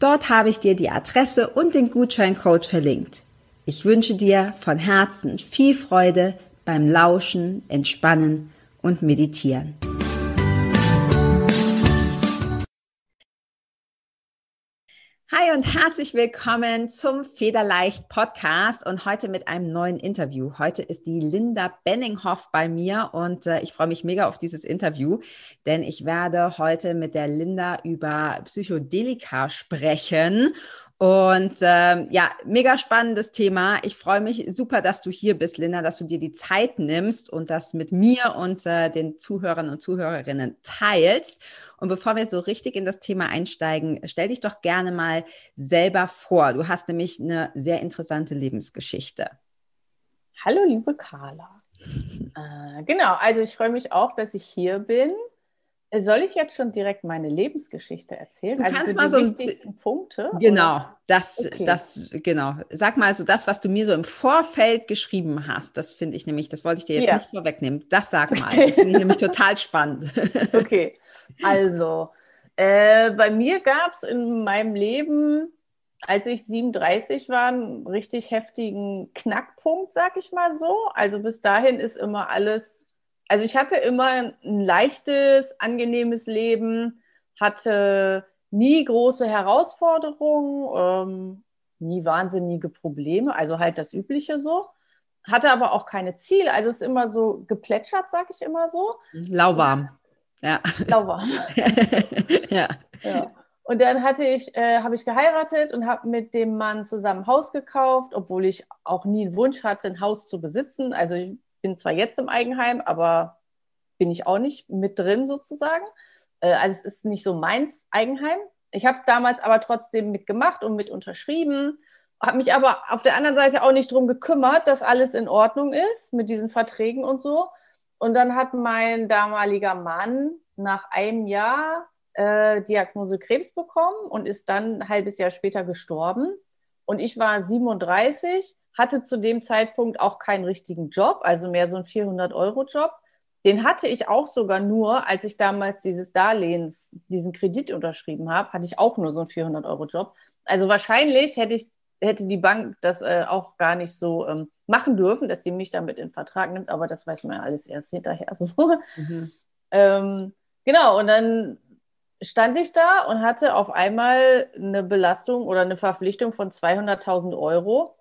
Dort habe ich dir die Adresse und den Gutscheincode verlinkt. Ich wünsche dir von Herzen viel Freude beim Lauschen, Entspannen und Meditieren. Hi und herzlich willkommen zum Federleicht Podcast und heute mit einem neuen Interview. Heute ist die Linda Benninghoff bei mir und äh, ich freue mich mega auf dieses Interview, denn ich werde heute mit der Linda über Psychedelika sprechen und ähm, ja, mega spannendes Thema. Ich freue mich super, dass du hier bist, Linda, dass du dir die Zeit nimmst und das mit mir und äh, den Zuhörern und Zuhörerinnen teilst. Und bevor wir so richtig in das Thema einsteigen, stell dich doch gerne mal selber vor. Du hast nämlich eine sehr interessante Lebensgeschichte. Hallo, liebe Carla. äh, genau, also ich freue mich auch, dass ich hier bin. Soll ich jetzt schon direkt meine Lebensgeschichte erzählen? Du also kannst so mal die so wichtigsten Punkte. Genau, oder? das, Okay. das, genau. Sag mal so das, was du mir so im Vorfeld geschrieben hast. Das finde ich nämlich, das wollte ich dir jetzt Ja. nicht vorwegnehmen. Das sag mal. Das finde ich nämlich total spannend. Okay, also äh, bei mir gab es in meinem Leben, als ich 37 war, einen richtig heftigen Knackpunkt, sag ich mal so. Also bis dahin ist immer alles, also ich hatte immer ein leichtes, angenehmes Leben, hatte nie große Herausforderungen, ähm, nie wahnsinnige Probleme, also halt das Übliche so. Hatte aber auch keine Ziele, also es ist immer so geplätschert, sag ich immer so. Lauwarm. Ja. Lauwarm. ja. Ja. Und dann hatte ich, äh, habe ich geheiratet und habe mit dem Mann zusammen ein Haus gekauft, obwohl ich auch nie einen Wunsch hatte, ein Haus zu besitzen. Also ich bin zwar jetzt im Eigenheim, aber bin ich auch nicht mit drin sozusagen. Äh, also es ist nicht so meins Eigenheim. Ich habe es damals aber trotzdem mitgemacht und mit unterschrieben, habe mich aber auf der anderen Seite auch nicht drum gekümmert, dass alles in Ordnung ist mit diesen Verträgen und so. Und dann hat mein damaliger Mann nach einem Jahr äh, Diagnose Krebs bekommen und ist dann ein halbes Jahr später gestorben. Und ich war 37, hatte zu dem Zeitpunkt auch keinen richtigen Job, also mehr so ein 400-Euro-Job. Den hatte ich auch sogar nur, als ich damals dieses Darlehens, diesen Kredit unterschrieben habe, hatte ich auch nur so einen 400-Euro-Job. Also wahrscheinlich hätte ich hätte die Bank das äh, auch gar nicht so ähm, machen dürfen, dass sie mich damit in Vertrag nimmt, aber das weiß man ja alles erst hinterher. So. Mhm. Ähm, genau, und dann stand ich da und hatte auf einmal eine Belastung oder eine Verpflichtung von 200.000 Euro,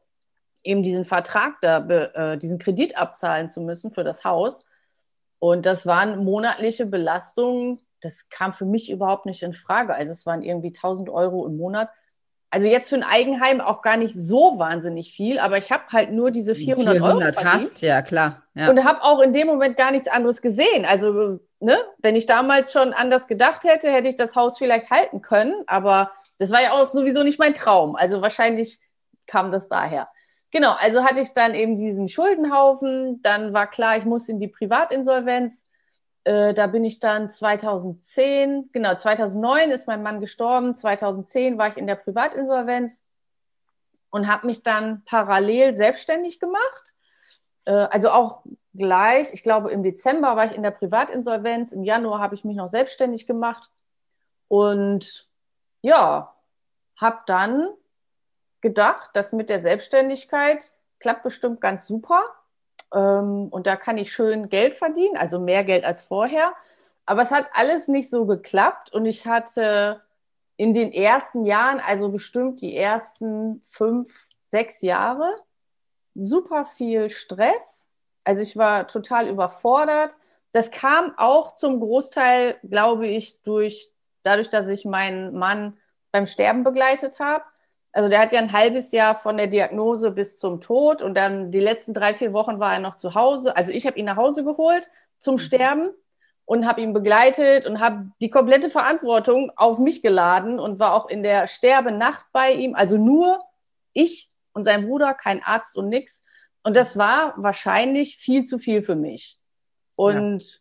eben diesen Vertrag da, äh, diesen Kredit abzahlen zu müssen für das Haus. Und das waren monatliche Belastungen, das kam für mich überhaupt nicht in Frage. Also es waren irgendwie 1000 Euro im Monat. Also jetzt für ein Eigenheim auch gar nicht so wahnsinnig viel, aber ich habe halt nur diese 400, 400 Euro verdient hast, ja klar. Ja. und habe auch in dem Moment gar nichts anderes gesehen. Also, ne, wenn ich damals schon anders gedacht hätte, hätte ich das Haus vielleicht halten können, aber das war ja auch sowieso nicht mein Traum. Also wahrscheinlich kam das daher. Genau, also hatte ich dann eben diesen Schuldenhaufen, dann war klar, ich muss in die Privatinsolvenz. Äh, da bin ich dann 2010, genau, 2009 ist mein Mann gestorben, 2010 war ich in der Privatinsolvenz und habe mich dann parallel selbstständig gemacht. Äh, also auch gleich, ich glaube im Dezember war ich in der Privatinsolvenz, im Januar habe ich mich noch selbstständig gemacht und ja, habe dann gedacht, dass mit der Selbstständigkeit klappt bestimmt ganz super. Ähm, und da kann ich schön Geld verdienen, also mehr Geld als vorher. Aber es hat alles nicht so geklappt und ich hatte in den ersten Jahren, also bestimmt die ersten fünf, sechs Jahre, super viel Stress. Also ich war total überfordert. Das kam auch zum Großteil, glaube ich, durch dadurch, dass ich meinen Mann beim Sterben begleitet habe. Also der hat ja ein halbes Jahr von der Diagnose bis zum Tod und dann die letzten drei, vier Wochen war er noch zu Hause. Also ich habe ihn nach Hause geholt zum mhm. Sterben und habe ihn begleitet und habe die komplette Verantwortung auf mich geladen und war auch in der Sterbenacht bei ihm. Also nur ich und sein Bruder, kein Arzt und nix. Und das war wahrscheinlich viel zu viel für mich. Und ja.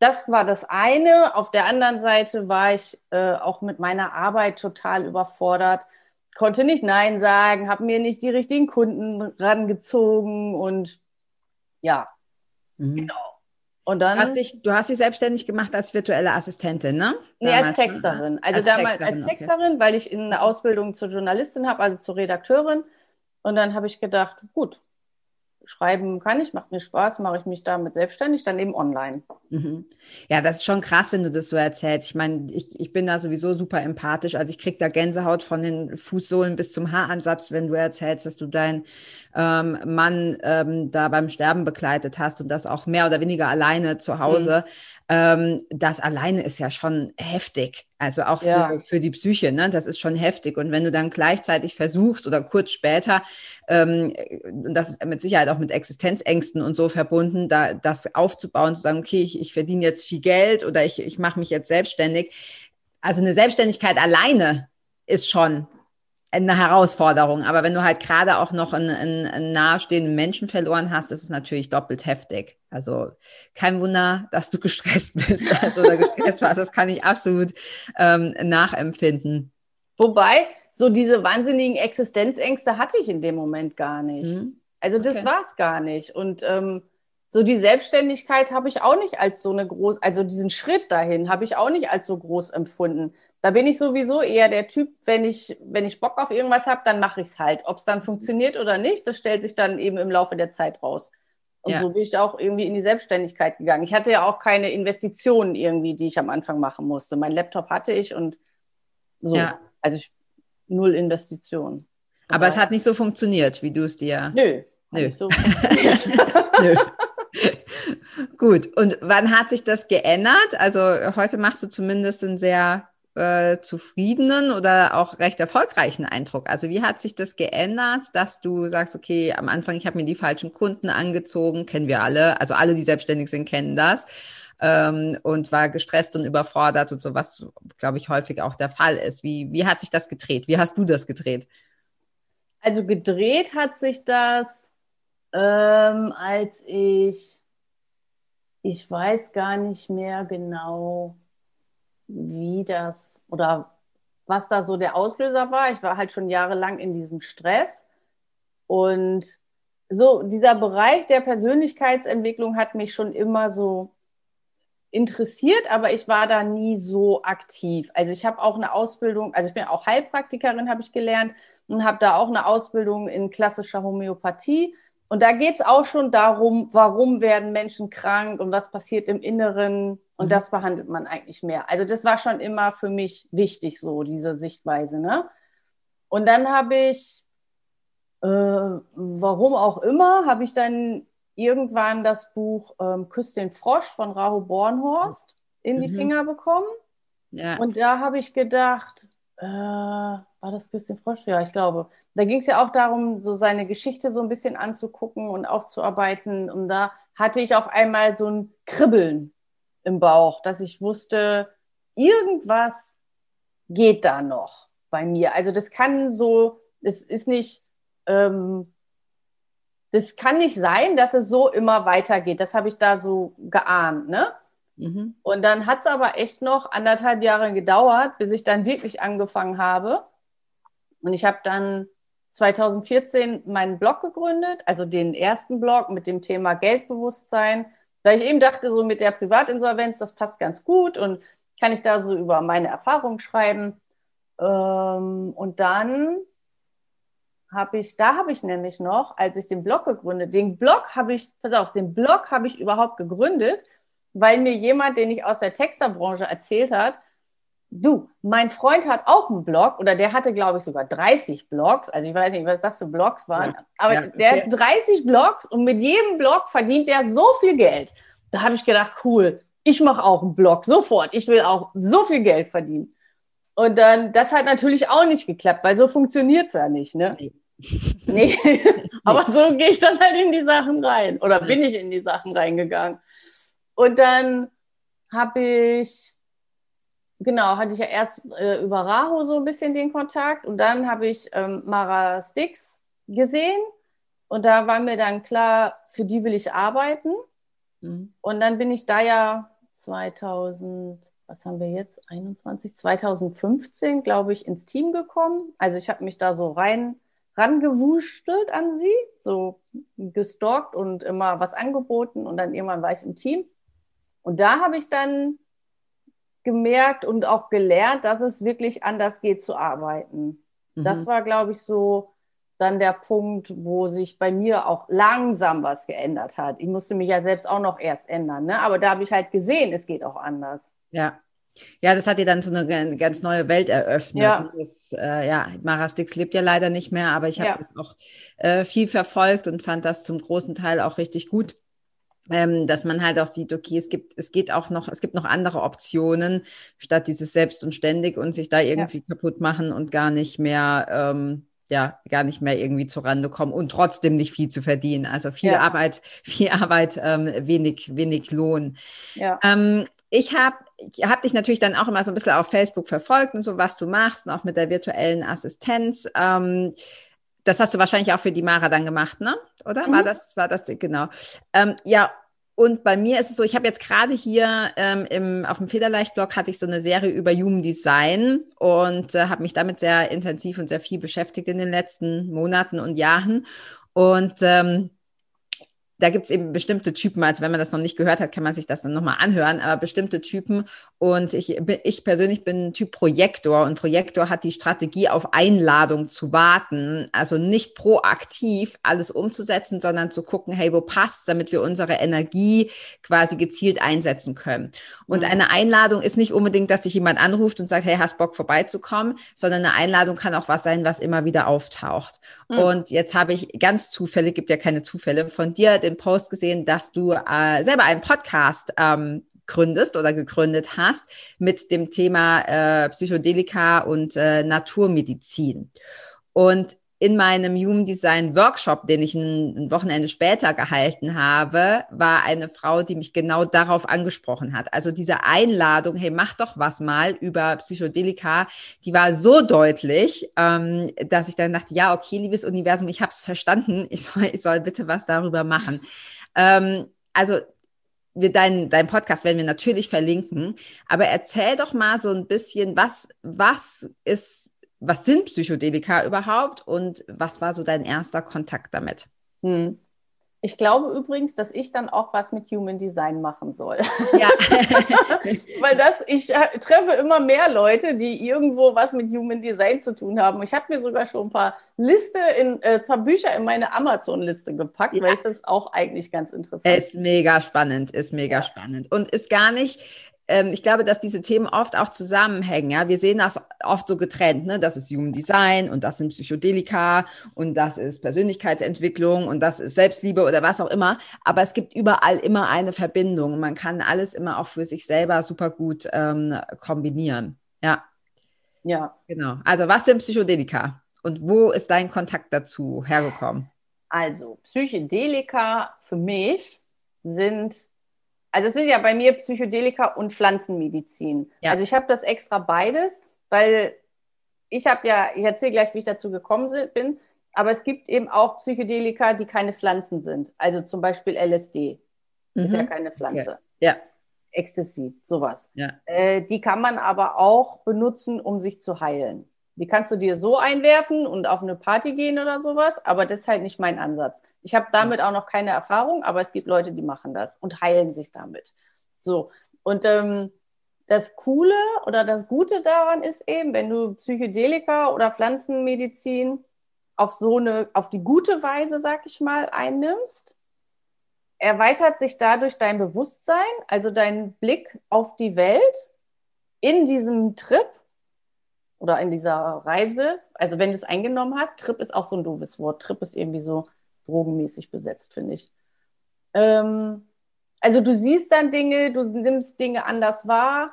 das war das eine. Auf der anderen Seite war ich äh, auch mit meiner Arbeit total überfordert, konnte nicht Nein sagen, habe mir nicht die richtigen Kunden rangezogen und ja, mhm. genau. Und dann. Hast dich, du hast dich selbstständig gemacht als virtuelle Assistentin, ne? Nee, als Texterin. Also als damals Texterin, als Texterin, okay. weil ich eine Ausbildung zur Journalistin habe, also zur Redakteurin. Und dann habe ich gedacht, gut, schreiben kann ich, macht mir Spaß, mache ich mich damit selbstständig, dann eben online. Mhm. Ja, das ist schon krass, wenn du das so erzählst. Ich meine, ich, ich bin da sowieso super empathisch. Also ich kriege da Gänsehaut von den Fußsohlen bis zum Haaransatz, wenn du erzählst, dass du deinen ähm, Mann ähm, da beim Sterben begleitet hast und das auch mehr oder weniger alleine zu Hause. Mhm ähm, das alleine ist ja schon heftig. Also auch für, ja. für die Psyche, ne? Das ist schon heftig. Und wenn du dann gleichzeitig versuchst oder kurz später, ähm, und das ist mit Sicherheit auch mit Existenzängsten und so verbunden, da das aufzubauen, zu sagen, okay, ich, ich verdiene jetzt viel Geld oder ich, ich mache mich jetzt selbstständig. Also eine Selbstständigkeit alleine ist schon eine Herausforderung. Aber wenn du halt gerade auch noch einen, einen, einen nahestehenden Menschen verloren hast, ist es natürlich doppelt heftig. Also kein Wunder, dass du gestresst bist also, oder gestresst warst. Das kann ich absolut ähm, nachempfinden. Wobei, so diese wahnsinnigen Existenzängste hatte ich in dem Moment gar nicht. Mhm. Also das okay. war es gar nicht. Und ähm, so die Selbstständigkeit habe ich auch nicht als so eine groß, also diesen Schritt dahin habe ich auch nicht als so groß empfunden. Da bin ich sowieso eher der Typ, wenn ich, wenn ich Bock auf irgendwas habe, dann mache ich es halt. Ob es dann funktioniert oder nicht, das stellt sich dann eben im Laufe der Zeit raus. Und ja. so bin ich auch irgendwie in die Selbstständigkeit gegangen. Ich hatte ja auch keine Investitionen irgendwie, die ich am Anfang machen musste. Mein Laptop hatte ich und so. Ja. Also ich, null Investitionen. Aber es hat nicht so funktioniert, wie du es dir. Nö. Nö. So Nö. Gut, und wann hat sich das geändert? Also heute machst du zumindest einen sehr äh, zufriedenen oder auch recht erfolgreichen Eindruck. Also wie hat sich das geändert, dass du sagst, okay, am Anfang, ich habe mir die falschen Kunden angezogen, kennen wir alle, also alle, die selbstständig sind, kennen das. Ähm, und war gestresst und überfordert und so, was, glaube ich, häufig auch der Fall ist. Wie, wie hat sich das gedreht? Wie hast du das gedreht? Also gedreht hat sich das, ähm, als ich ich weiß gar nicht mehr genau, wie das oder was da so der Auslöser war. Ich war halt schon jahrelang in diesem Stress. Und so dieser Bereich der Persönlichkeitsentwicklung hat mich schon immer so interessiert, aber ich war da nie so aktiv. Also ich habe auch eine Ausbildung, also ich bin auch Heilpraktikerin, habe ich gelernt und habe da auch eine Ausbildung in klassischer Homöopathie und da geht es auch schon darum, warum werden Menschen krank und was passiert im Inneren. Und mhm. das behandelt man eigentlich mehr. Also das war schon immer für mich wichtig, so diese Sichtweise. Ne? Und dann habe ich, äh, warum auch immer, habe ich dann irgendwann das Buch ähm, Küss den Frosch von Rahu Bornhorst in die mhm. Finger bekommen. Ja. Und da habe ich gedacht, äh, war das Küss den Frosch? Ja, ich glaube. Da ging es ja auch darum, so seine Geschichte so ein bisschen anzugucken und aufzuarbeiten. Und da hatte ich auf einmal so ein Kribbeln im Bauch, dass ich wusste, irgendwas geht da noch bei mir. Also das kann so, es ist nicht, ähm, das kann nicht sein, dass es so immer weitergeht. Das habe ich da so geahnt, ne? Mhm. Und dann hat es aber echt noch anderthalb Jahre gedauert, bis ich dann wirklich angefangen habe. Und ich habe dann 2014 meinen Blog gegründet, also den ersten Blog mit dem Thema Geldbewusstsein, weil ich eben dachte, so mit der Privatinsolvenz, das passt ganz gut und kann ich da so über meine Erfahrungen schreiben. Ähm, und dann habe ich, da habe ich nämlich noch, als ich den Blog gegründet, den Blog habe ich, pass auf, den Blog habe ich überhaupt gegründet, weil mir jemand, den ich aus der Texterbranche erzählt hat, Du, mein Freund hat auch einen Blog oder der hatte, glaube ich, sogar 30 Blogs. Also ich weiß nicht, was das für Blogs waren, ja. aber ja, der hat 30 Blogs und mit jedem Blog verdient er so viel Geld. Da habe ich gedacht, cool, ich mache auch einen Blog sofort. Ich will auch so viel Geld verdienen. Und dann, das hat natürlich auch nicht geklappt, weil so funktioniert es ja nicht, ne? Nee. nee. aber so gehe ich dann halt in die Sachen rein oder bin ich in die Sachen reingegangen. Und dann habe ich genau, hatte ich ja erst äh, über Raho so ein bisschen den Kontakt und dann habe ich ähm, Mara Stix gesehen und da war mir dann klar, für die will ich arbeiten. Mhm. Und dann bin ich da ja 2000, was haben wir jetzt, 21, 2015, glaube ich, ins Team gekommen. Also ich habe mich da so rein rangewurschtelt an sie, so gestalkt und immer was angeboten und dann irgendwann war ich im Team. Und da habe ich dann gemerkt und auch gelernt, dass es wirklich anders geht zu arbeiten. Mhm. Das war, glaube ich, so dann der Punkt, wo sich bei mir auch langsam was geändert hat. Ich musste mich ja selbst auch noch erst ändern, ne? aber da habe ich halt gesehen, es geht auch anders. Ja. Ja, das hat dir dann so eine ganz neue Welt eröffnet. Ja, das, äh, ja Mara Stix lebt ja leider nicht mehr, aber ich habe ja. das auch äh, viel verfolgt und fand das zum großen Teil auch richtig gut ähm, dass man halt auch sieht, okay, es gibt, es geht auch noch, es gibt noch andere Optionen, statt dieses selbst und ständig und sich da irgendwie ja. kaputt machen und gar nicht mehr, ähm, ja, gar nicht mehr irgendwie zurande kommen und trotzdem nicht viel zu verdienen. Also viel ja. Arbeit, viel Arbeit, ähm, wenig, wenig Lohn. Ja. Ähm, ich habe ich hab dich natürlich dann auch immer so ein bisschen auf Facebook verfolgt und so, was du machst, und auch mit der virtuellen Assistenz. Ähm, das hast du wahrscheinlich auch für die Mara dann gemacht, ne? Oder? Mhm. War das, war das, genau. Ähm, ja, und bei mir ist es so, ich habe jetzt gerade hier ähm, im, auf dem Federleicht-Blog hatte ich so eine Serie über Human Design und äh, habe mich damit sehr intensiv und sehr viel beschäftigt in den letzten Monaten und Jahren. Und ähm, da gibt es eben bestimmte Typen, also wenn man das noch nicht gehört hat, kann man sich das dann nochmal anhören, aber bestimmte Typen und ich, ich persönlich bin Typ Projektor und Projektor hat die Strategie, auf Einladung zu warten, also nicht proaktiv alles umzusetzen, sondern zu gucken, hey, wo passt, damit wir unsere Energie quasi gezielt einsetzen können. Und mhm. eine Einladung ist nicht unbedingt, dass dich jemand anruft und sagt, hey, hast Bock vorbeizukommen, sondern eine Einladung kann auch was sein, was immer wieder auftaucht. Mhm. Und jetzt habe ich ganz zufällig, gibt ja keine Zufälle, von dir den Post gesehen, dass du äh, selber einen Podcast ähm, gründest oder gegründet hast mit dem Thema äh, Psychedelika und äh, Naturmedizin. Und in meinem Human Design Workshop, den ich ein, Wochenende später gehalten habe, war eine Frau, die mich genau darauf angesprochen hat. Also diese Einladung, hey, mach doch was mal über Psychedelika, die war so deutlich, ähm, dass ich dann dachte, ja, okay, liebes Universum, ich habe es verstanden, ich soll, ich soll bitte was darüber machen. Ähm, also wir deinen dein Podcast werden wir natürlich verlinken, aber erzähl doch mal so ein bisschen, was, was ist was sind Psychedelika überhaupt und was war so dein erster Kontakt damit? Hm. Ich glaube übrigens, dass ich dann auch was mit Human Design machen soll. Ja. Weil das, ich äh, treffe immer mehr Leute, die irgendwo was mit Human Design zu tun haben. Ich habe mir sogar schon ein paar Liste in äh, paar Bücher in meine Amazon-Liste gepackt, ja. weil ich das auch eigentlich ganz interessant finde. Ist mega spannend, ist mega ja. spannend. Und ist gar nicht, ähm, ich glaube, dass diese Themen oft auch zusammenhängen. Ja, wir sehen das oft so getrennt. Ne? Das ist Human Design und das sind Psychedelika und das ist Persönlichkeitsentwicklung und das ist Selbstliebe oder was auch immer. Aber es gibt überall immer eine Verbindung. Man kann alles immer auch für sich selber super gut ähm, kombinieren. Ja. Ja. Genau. Also, was sind Psychedelika und wo ist dein Kontakt dazu hergekommen? Also, Psychedelika für mich sind also es sind ja bei mir Psychedelika und Pflanzenmedizin. Ja. Also ich habe das extra beides, weil ich habe ja, ich erzähle gleich, wie ich dazu gekommen bin, aber es gibt eben auch Psychedelika, die keine Pflanzen sind. Also zum Beispiel LSD mhm. ist ja mhm. keine Pflanze. Okay. Ja. Ecstasy, sowas. Ja. Äh, die kann man aber auch benutzen, um sich zu heilen. Die kannst du dir so einwerfen und auf eine Party gehen oder sowas, aber das ist halt nicht mein Ansatz. Ich habe damit auch noch keine Erfahrung, aber es gibt Leute, die machen das und heilen sich damit. So. Und ähm, das Coole oder das Gute daran ist eben, wenn du Psychedelika oder Pflanzenmedizin auf so eine, auf die gute Weise, sag ich mal, einnimmst, erweitert sich dadurch dein Bewusstsein, also dein Blick auf die Welt in diesem Trip oder in dieser Reise, also wenn du es eingenommen hast, Trip ist auch so ein doofes Wort. Trip ist irgendwie so drogenmäßig besetzt, finde ich. Ähm, also du siehst dann Dinge, du nimmst Dinge anders wahr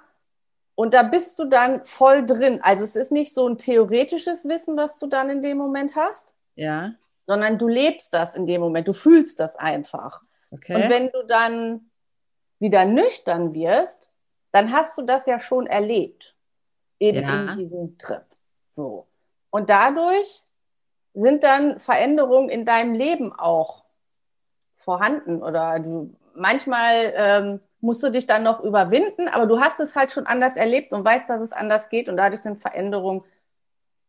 und da bist du dann voll drin. Also es ist nicht so ein theoretisches Wissen, was du dann in dem Moment hast. Ja. Sondern du lebst das in dem Moment, du fühlst das einfach. Okay. Und wenn du dann wieder nüchtern wirst, dann hast du das ja schon erlebt. Eben ja. in diesem Trip. So. Und dadurch sind dann Veränderungen in deinem Leben auch vorhanden oder du manchmal ähm, musst du dich dann noch überwinden, aber du hast es halt schon anders erlebt und weißt, dass es anders geht und dadurch sind Veränderungen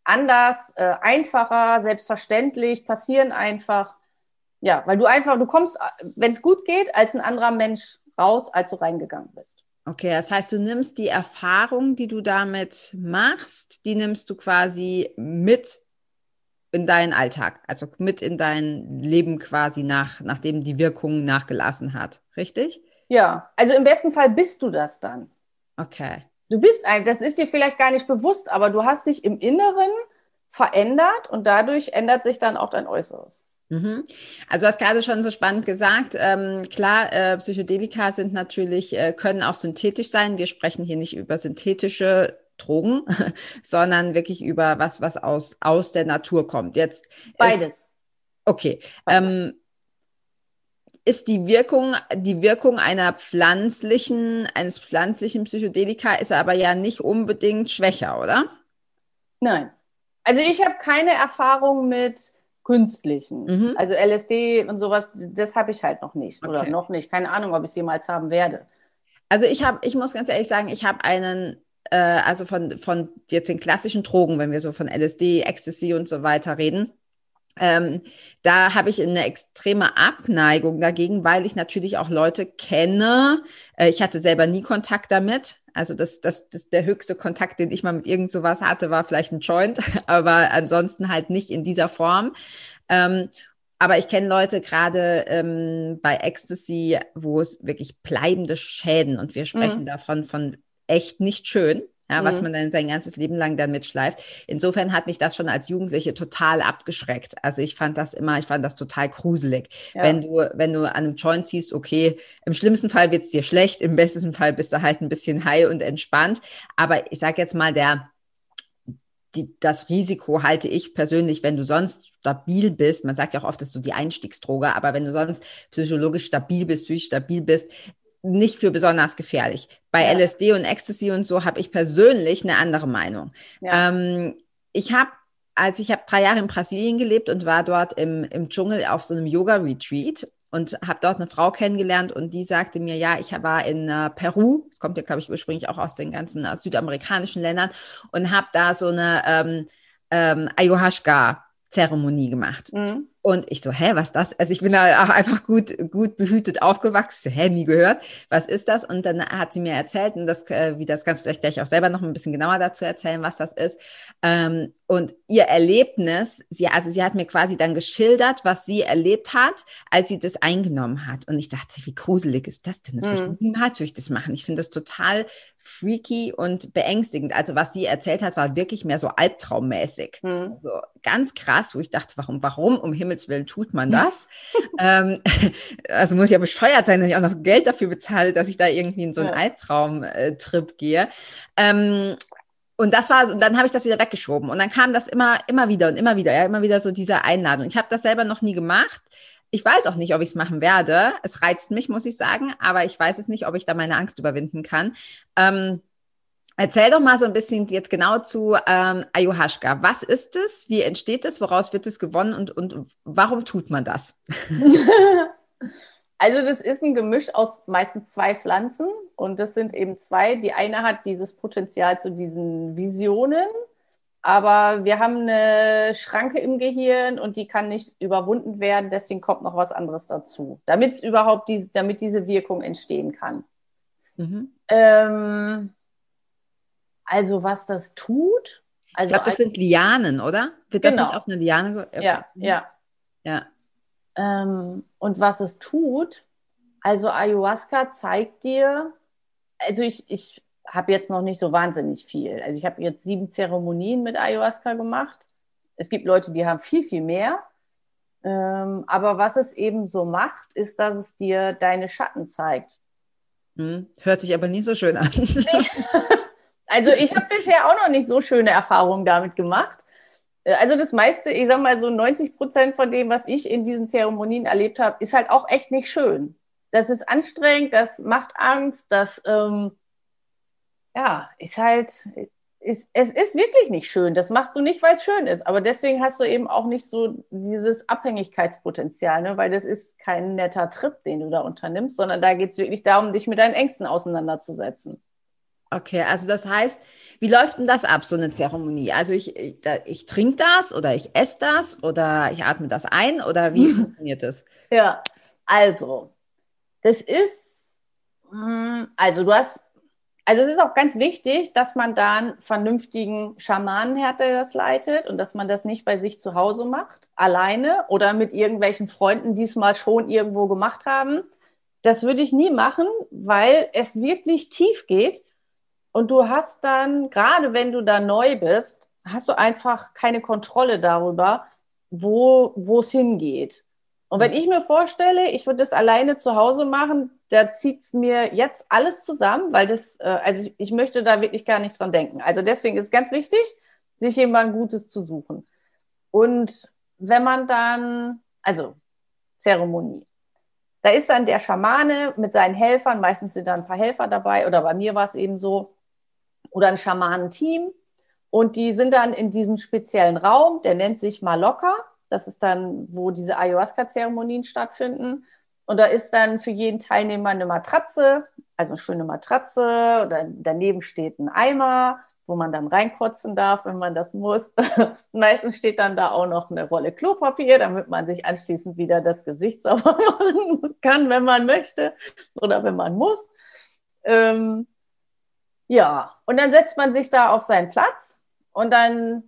anders, äh, einfacher, selbstverständlich, passieren einfach. Ja, weil du einfach, du kommst, wenn es gut geht, als ein anderer Mensch raus, als du reingegangen bist. Okay, das heißt, du nimmst die Erfahrung, die du damit machst, die nimmst du quasi mit in deinen Alltag, also mit in dein Leben quasi nach, nachdem die Wirkung nachgelassen hat, richtig? Ja, also im besten Fall bist du das dann. Okay. Du bist ein, das ist dir vielleicht gar nicht bewusst, aber du hast dich im Inneren verändert und dadurch ändert sich dann auch dein Äußeres. Mhm. Also du hast gerade schon so spannend gesagt, ähm, klar, äh, Psychedelika sind natürlich, äh, können auch synthetisch sein. Wir sprechen hier nicht über synthetische Drogen, sondern wirklich über was, was aus, aus der Natur kommt. Jetzt Beides. Ist, okay. Ähm, ist die Wirkung, die Wirkung einer pflanzlichen, eines pflanzlichen Psychedelika ist aber ja nicht unbedingt schwächer, oder? Nein. Also ich habe keine Erfahrung mit künstlichen. Mhm. Also LSD und sowas, das habe ich halt noch nicht. Okay. Oder noch nicht. Keine Ahnung, ob ich es jemals haben werde. Also ich habe, ich muss ganz ehrlich sagen, ich habe einen, äh, also von, von jetzt den klassischen Drogen, wenn wir so von LSD, Ecstasy und so weiter reden, ähm, da habe ich eine extreme Abneigung dagegen, weil ich natürlich auch Leute kenne. Äh, ich hatte selber nie Kontakt damit. Also das, das, das der höchste Kontakt, den ich mal mit irgend sowas hatte, war vielleicht ein Joint, aber ansonsten halt nicht in dieser Form. Ähm, aber ich kenne Leute gerade ähm, bei Ecstasy, wo es wirklich bleibende Schäden und wir sprechen mhm. davon von echt nicht schön ja, mhm. was man dann sein ganzes Leben lang dann mitschleift. Insofern hat mich das schon als Jugendliche total abgeschreckt. Also ich fand das immer, ich fand das total gruselig. Ja. Wenn du, wenn du an einem Joint ziehst, okay, im schlimmsten Fall wird's dir schlecht, im besten Fall bist du halt ein bisschen high und entspannt. Aber ich sag jetzt mal, der, die, das Risiko halte ich persönlich, wenn du sonst stabil bist, man sagt ja auch oft, dass du die Einstiegsdroge, aber wenn du sonst psychologisch stabil bist, psychisch stabil bist, nicht für besonders gefährlich. Bei ja. LSD und Ecstasy und so habe ich persönlich eine andere Meinung. Ja. Ähm, ich habe als ich habe drei Jahre in Brasilien gelebt und war dort im, im Dschungel auf so einem Yoga-Retreat und habe dort eine Frau kennengelernt und die sagte mir, ja, ich war in äh, Peru, das kommt ja, glaube ich, ursprünglich auch aus den ganzen äh, südamerikanischen Ländern und habe da so eine ähm, ähm, Ayahuasca-Zeremonie gemacht. Mhm. Und ich so, hä, was das? Also ich bin da auch einfach gut, gut behütet aufgewachsen, hä, nie gehört. Was ist das? Und dann hat sie mir erzählt, und das, äh, wie das kannst du vielleicht gleich auch selber noch ein bisschen genauer dazu erzählen, was das ist. Ähm, und ihr Erlebnis, sie, also sie hat mir quasi dann geschildert, was sie erlebt hat, als sie das eingenommen hat. Und ich dachte, wie gruselig ist das denn? Das mhm. niemals würde ich das machen. Ich finde das total freaky und beängstigend. Also was sie erzählt hat, war wirklich mehr so albtraummäßig. Mhm. Also ganz krass, wo ich dachte, warum, warum um Himmel Himmels Willen tut man das? ähm, also muss ich ja bescheuert sein, dass ich auch noch Geld dafür bezahle, dass ich da irgendwie in so einen ja. Albtraumtrip gehe. Ähm, und das war, und dann habe ich das wieder weggeschoben. Und dann kam das immer, immer wieder und immer wieder, ja, immer wieder so diese Einladung. Ich habe das selber noch nie gemacht. Ich weiß auch nicht, ob ich es machen werde. Es reizt mich, muss ich sagen, aber ich weiß es nicht, ob ich da meine Angst überwinden kann. Ähm, Erzähl doch mal so ein bisschen jetzt genau zu ähm, Ayahuasca. Was ist es? Wie entsteht es? Woraus wird es gewonnen? Und, und warum tut man das? also das ist ein Gemisch aus meistens zwei Pflanzen und das sind eben zwei. Die eine hat dieses Potenzial zu diesen Visionen, aber wir haben eine Schranke im Gehirn und die kann nicht überwunden werden. Deswegen kommt noch was anderes dazu, damit es überhaupt diese, damit diese Wirkung entstehen kann. Mhm. Ähm, also was das tut. Also ich glaube, das sind Lianen, oder? Wird das genau. nicht auf eine Liane? Okay. Ja, ja. Ja. Ähm, und was es tut, also Ayahuasca zeigt dir, also ich, ich habe jetzt noch nicht so wahnsinnig viel. Also ich habe jetzt sieben Zeremonien mit Ayahuasca gemacht. Es gibt Leute, die haben viel, viel mehr. Ähm, aber was es eben so macht, ist, dass es dir deine Schatten zeigt. Hm, hört sich aber nicht so schön an. Also ich habe bisher auch noch nicht so schöne Erfahrungen damit gemacht. Äh, also das meiste, ich sag mal so 90 Prozent von dem, was ich in diesen Zeremonien erlebt habe, ist halt auch echt nicht schön. Das ist anstrengend, das macht Angst, das ähm, ja ist halt ist, es ist wirklich nicht schön. Das machst du nicht, weil es schön ist. Aber deswegen hast du eben auch nicht so dieses Abhängigkeitspotenzial, ne? weil das ist kein netter Trip, den du da unternimmst, sondern da geht es wirklich darum, dich mit deinen Ängsten auseinanderzusetzen. Okay, also das heißt, wie läuft denn das ab, so eine Zeremonie? Also ich, ich, ich trinke das oder ich esse das oder ich atme das ein oder wie funktioniert das? Ja, also, das ist, hm, also du hast also es ist auch ganz wichtig, dass man da einen vernünftigen Schamanen hat, der das leitet und dass man das nicht bei sich zu Hause macht, alleine oder mit irgendwelchen Freunden, die es mal schon irgendwo gemacht haben. Das würde ich nie machen, weil es wirklich tief geht und du hast dann, gerade wenn du da neu bist, hast du einfach keine Kontrolle darüber, wo, wo es hingeht. Und wenn ich mir vorstelle, ich würde das alleine zu Hause machen, da zieht es mir jetzt alles zusammen, weil das, äh, also ich, ich, möchte da wirklich gar nicht dran denken. Also deswegen ist es ganz wichtig, sich jemand Gutes zu suchen. Und wenn man dann, also Zeremonie, da ist dann der Schamane mit seinen Helfern, meistens sind da ein paar Helfer dabei, oder bei mir war es eben so, oder ein Schamanenteam. Und die sind dann in diesem speziellen Raum, der nennt sich Maloka. Das ist dann, wo diese Ayahuasca-Zeremonien stattfinden. Und da ist dann für jeden Teilnehmer eine Matratze, also eine schöne Matratze. Oder daneben steht ein Eimer, wo man dann reinkotzen darf, wenn man das muss. Meistens steht dann da auch noch eine Rolle Klopapier, damit man sich anschließend wieder das Gesicht sauber machen kann, wenn man möchte oder wenn man muss. Ähm, ja, und dann setzt man sich da auf seinen Platz und dann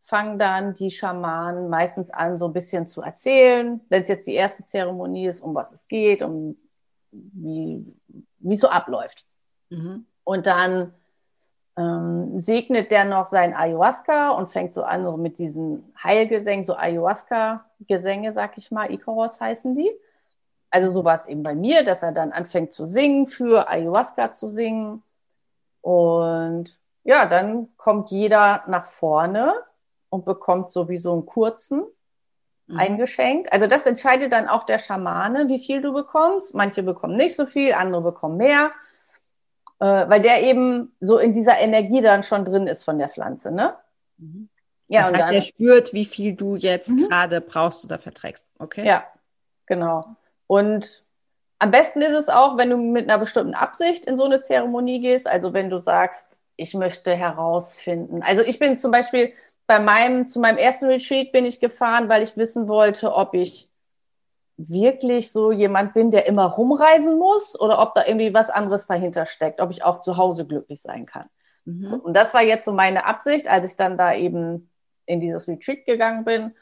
fangen dann die Schamanen meistens an, so ein bisschen zu erzählen, wenn es jetzt die erste Zeremonie ist, um was es geht, um wie es so abläuft. Mhm. Und dann ähm, segnet der noch sein Ayahuasca und fängt so an so mit diesen Heilgesängen, so Ayahuasca-Gesänge, sag ich mal, Ikoros heißen die. Also so war es eben bei mir, dass er dann anfängt zu singen, für Ayahuasca zu singen. Und ja, dann kommt jeder nach vorne und bekommt sowieso einen kurzen mhm. eingeschenkt. Also das entscheidet dann auch der Schamane, wie viel du bekommst. Manche bekommen nicht so viel, andere bekommen mehr, äh, weil der eben so in dieser Energie dann schon drin ist von der Pflanze, ne? Mhm. Ja, das heißt, und dann, der spürt, wie viel du jetzt mhm. gerade brauchst oder verträgst. Okay. Ja, genau. Und am besten ist es auch, wenn du mit einer bestimmten Absicht in so eine Zeremonie gehst. Also wenn du sagst, ich möchte herausfinden. Also ich bin zum Beispiel bei meinem, zu meinem ersten Retreat bin ich gefahren, weil ich wissen wollte, ob ich wirklich so jemand bin, der immer rumreisen muss oder ob da irgendwie was anderes dahinter steckt, ob ich auch zu Hause glücklich sein kann. Mhm. Und das war jetzt so meine Absicht, als ich dann da eben in dieses Retreat gegangen bin.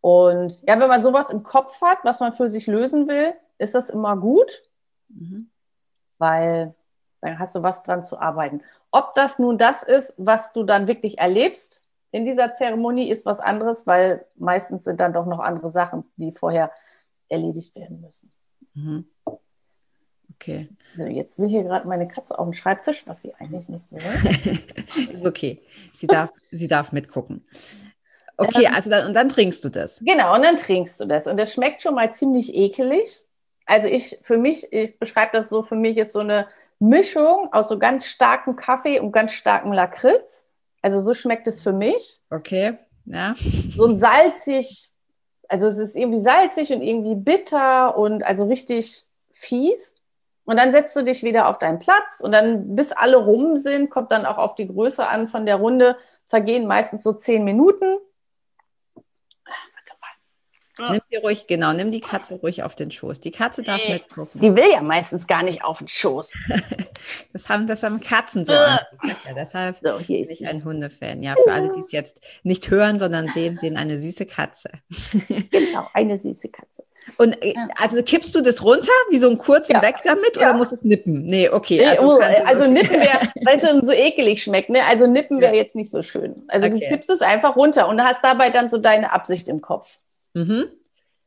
Und ja, wenn man sowas im Kopf hat, was man für sich lösen will, ist das immer gut, mhm. weil dann hast du was dran zu arbeiten. Ob das nun das ist, was du dann wirklich erlebst, in dieser Zeremonie ist was anderes, weil meistens sind dann doch noch andere Sachen, die vorher erledigt werden müssen. Mhm. Okay. Also jetzt will hier gerade meine Katze auf dem Schreibtisch, was sie eigentlich nicht so will. ist okay. Sie darf, sie darf mitgucken. Okay, ähm, also dann, und dann trinkst du das. Genau, und dann trinkst du das. Und das schmeckt schon mal ziemlich ekelig. Also ich, für mich, ich beschreibe das so, für mich ist so eine Mischung aus so ganz starkem Kaffee und ganz starkem Lakritz. Also so schmeckt es für mich. Okay, ja. So ein salzig, also es ist irgendwie salzig und irgendwie bitter und also richtig fies. Und dann setzt du dich wieder auf deinen Platz und dann, bis alle rum sind, kommt dann auch auf die Größe an von der Runde, vergehen meistens so zehn Minuten. Warte mal. Nimm die ruhig, genau, nimm die Katze ruhig auf den Schoß. Die Katze darf Nee, mitgucken. Die will ja meistens gar nicht auf den Schoß. Das haben, das haben Katzen so. Äh. an. Ja, deshalb So, hier bin ist ich sie. ein Hundefan. Ja, für alle, die es jetzt nicht hören, sondern sehen, sehen eine süße Katze. Genau, eine süße Katze. Und äh, also kippst du das runter, wie so einen kurzen Ja. Weg damit, Ja. oder musst du es nippen? Nee, okay. Nee, Also, oh, du- also okay. Nippen wäre, weil es so ekelig schmeckt, ne? Also Nippen wäre Ja. jetzt nicht so schön. Also du Okay. kippst es einfach runter und hast dabei dann so deine Absicht im Kopf. Mhm.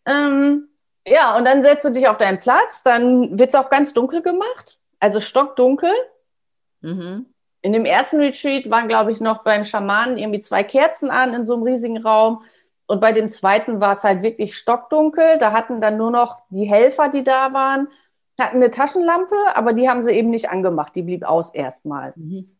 Ähm, ja, und dann setzt du dich auf deinen Platz, dann wird es auch ganz dunkel gemacht, also stockdunkel. Mhm. In dem ersten Retreat waren, glaube ich, noch beim Schamanen irgendwie zwei Kerzen an in so einem riesigen Raum. Und bei dem zweiten war es halt wirklich stockdunkel. Da hatten dann nur noch die Helfer, die da waren, hatten eine Taschenlampe, aber die haben sie eben nicht angemacht. Die blieb aus erstmal. Mhm.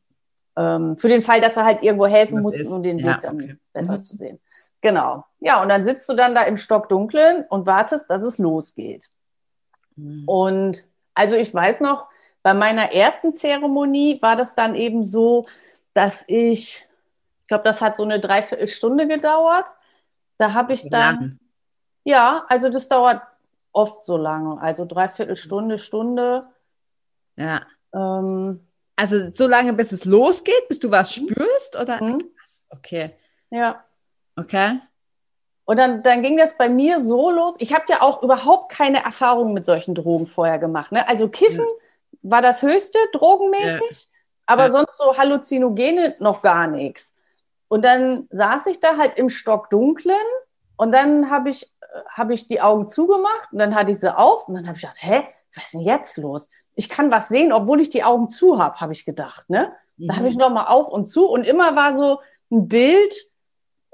Ähm, für den Fall, dass sie halt irgendwo helfen Was mussten, um den Ja, Weg dann okay. besser Mhm. zu sehen. Genau. Ja, und dann sitzt du dann da im Stockdunklen und wartest, dass es losgeht. Mhm. Und also ich weiß noch, bei meiner ersten Zeremonie war das dann eben so, dass ich, ich glaube, das hat so eine Dreiviertelstunde gedauert. Da habe ich dann, ja, also das dauert oft so lange, also Dreiviertelstunde, Stunde. Ja. Ähm, Also so lange, bis es losgeht, bis du was spürst, oder? Mhm. Okay. ja. Okay. Und dann, dann ging das bei mir so los. Ich habe ja auch überhaupt keine Erfahrung mit solchen Drogen vorher gemacht. Ne? Also Kiffen war das höchste, drogenmäßig, aber Ja. sonst so Halluzinogene noch gar nichts. Und dann saß ich da halt im Stockdunklen und dann habe ich, hab ich die Augen zugemacht und dann hatte ich sie auf und dann habe ich gedacht, hä, was ist denn jetzt los? Ich kann was sehen, obwohl ich die Augen zu habe, habe ich gedacht. Ne? Da Mhm. habe ich noch mal auf und zu und immer war so ein Bild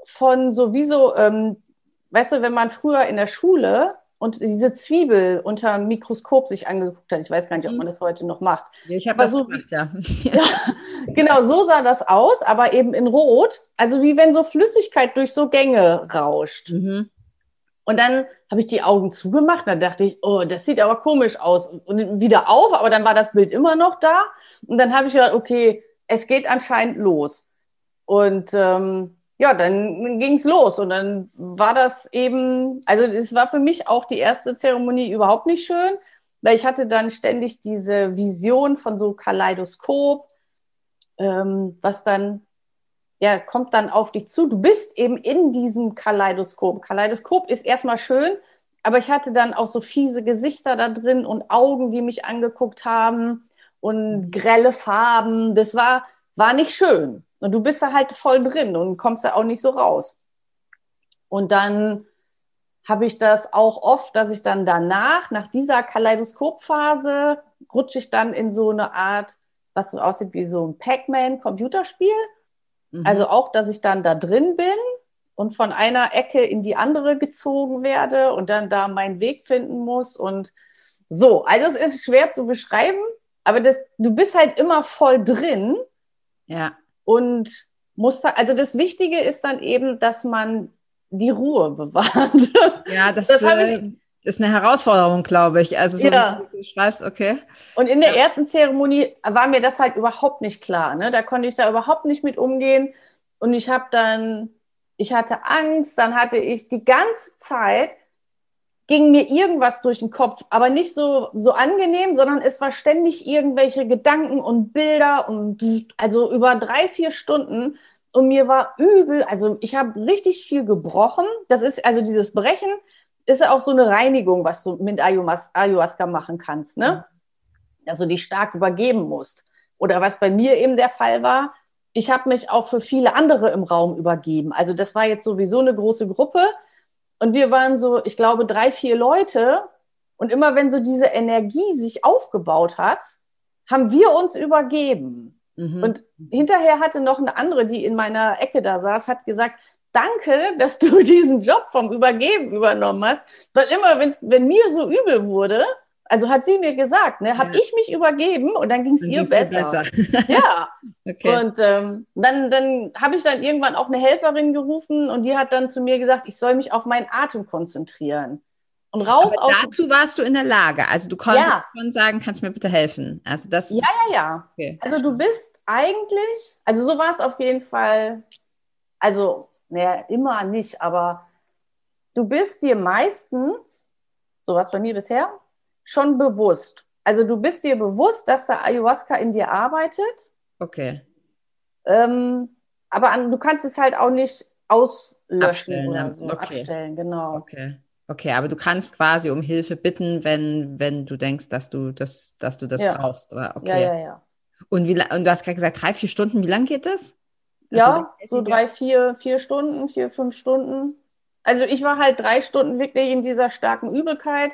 von sowieso, ähm, weißt du, wenn man früher in der Schule und diese Zwiebel unter dem Mikroskop sich angeguckt hat, ich weiß gar nicht, ob Mhm. man das heute noch macht. Ja, ich habe das so gemacht, ja. Genau, so sah das aus, aber eben in Rot, also wie wenn so Flüssigkeit durch so Gänge rauscht. mhm. Und dann habe ich die Augen zugemacht, dann dachte ich, oh, das sieht aber komisch aus. Und wieder auf, aber dann war das Bild immer noch da. Und dann habe ich gedacht, okay, es geht anscheinend los. Und ähm, ja, dann ging es los. Und dann war das eben, also es war für mich auch die erste Zeremonie überhaupt nicht schön, weil ich hatte dann ständig diese Vision von so Kaleidoskop, ähm, was dann ja, kommt dann auf dich zu. Du bist eben in diesem Kaleidoskop. Kaleidoskop ist erstmal schön, aber ich hatte dann auch so fiese Gesichter da drin und Augen, die mich angeguckt haben und grelle Farben. Das war, war nicht schön. Und du bist da halt voll drin und kommst da auch nicht so raus. Und dann habe ich das auch oft, dass ich dann danach, nach dieser Kaleidoskopphase, rutsche ich dann in so eine Art, was so aussieht wie so ein Pac-Man-Computerspiel. Mhm. Also auch, dass ich dann da drin bin und von einer Ecke in die andere gezogen werde und dann da meinen Weg finden muss und so. Also es ist schwer zu beschreiben, aber das, du bist halt immer voll drin ja. Und musst, da- also das Wichtige ist dann eben, dass man die Ruhe bewahrt. Ja, das, Das äh, ist eine Herausforderung, glaube ich. Also so Ja. wie du schreibst, okay. Und in der ersten Zeremonie war mir das halt überhaupt nicht klar. Ne? Da konnte ich da überhaupt nicht mit umgehen. Und ich habe dann, ich hatte Angst, dann hatte ich die ganze Zeit, ging mir irgendwas durch den Kopf, aber nicht so, so angenehm, sondern es war ständig irgendwelche Gedanken und Bilder und also über drei, vier Stunden. Und mir war übel, also ich habe richtig viel gebrochen. Das ist also dieses Brechen, ist ja auch so eine Reinigung, was du mit Ayahuas- Ayahuasca machen kannst, ne? Also die stark übergeben musst. Oder was bei mir eben der Fall war, ich habe mich auch für viele andere im Raum übergeben. Also das war jetzt sowieso eine große Gruppe und wir waren so, ich glaube, drei, vier Leute. Und immer wenn so diese Energie sich aufgebaut hat, haben wir uns übergeben. Mhm. Und hinterher hatte noch eine andere, die in meiner Ecke da saß, hat gesagt, danke, dass du diesen Job vom Übergeben übernommen hast. Weil immer, wenn's, wenn mir so übel wurde, also hat sie mir gesagt, ne, habe Ja. ich mich übergeben und dann ging es ihr dir besser. Ja, okay. und ähm, dann, dann habe ich dann irgendwann auch eine Helferin gerufen und die hat dann zu mir gesagt, ich soll mich auf meinen Atem konzentrieren. Und raus Aber aus. dazu warst du in der Lage. Also du konntest Ja. schon sagen, kannst du mir bitte helfen. Also das. Ja, ja, ja. Okay. Also du bist eigentlich, also so war es auf jeden Fall, also, naja, immer nicht, aber du bist dir meistens, sowas bei mir bisher, schon bewusst. Also du bist dir bewusst, dass der Ayahuasca in dir arbeitet. Okay. Ähm, aber an, du kannst es halt auch nicht auslöschen Abstellen, oder ja. so. Okay. Abstellen, genau. Okay. Okay, aber du kannst quasi um Hilfe bitten, wenn, wenn du denkst, dass du das, dass du das Ja. brauchst. oder? Okay. Ja, ja, ja. Und, wie, und du hast gerade gesagt, drei, vier Stunden, wie lang geht das? Ja, Also, so drei, vier, vier Stunden, vier, fünf Stunden. Also ich war halt drei Stunden wirklich in dieser starken Übelkeit.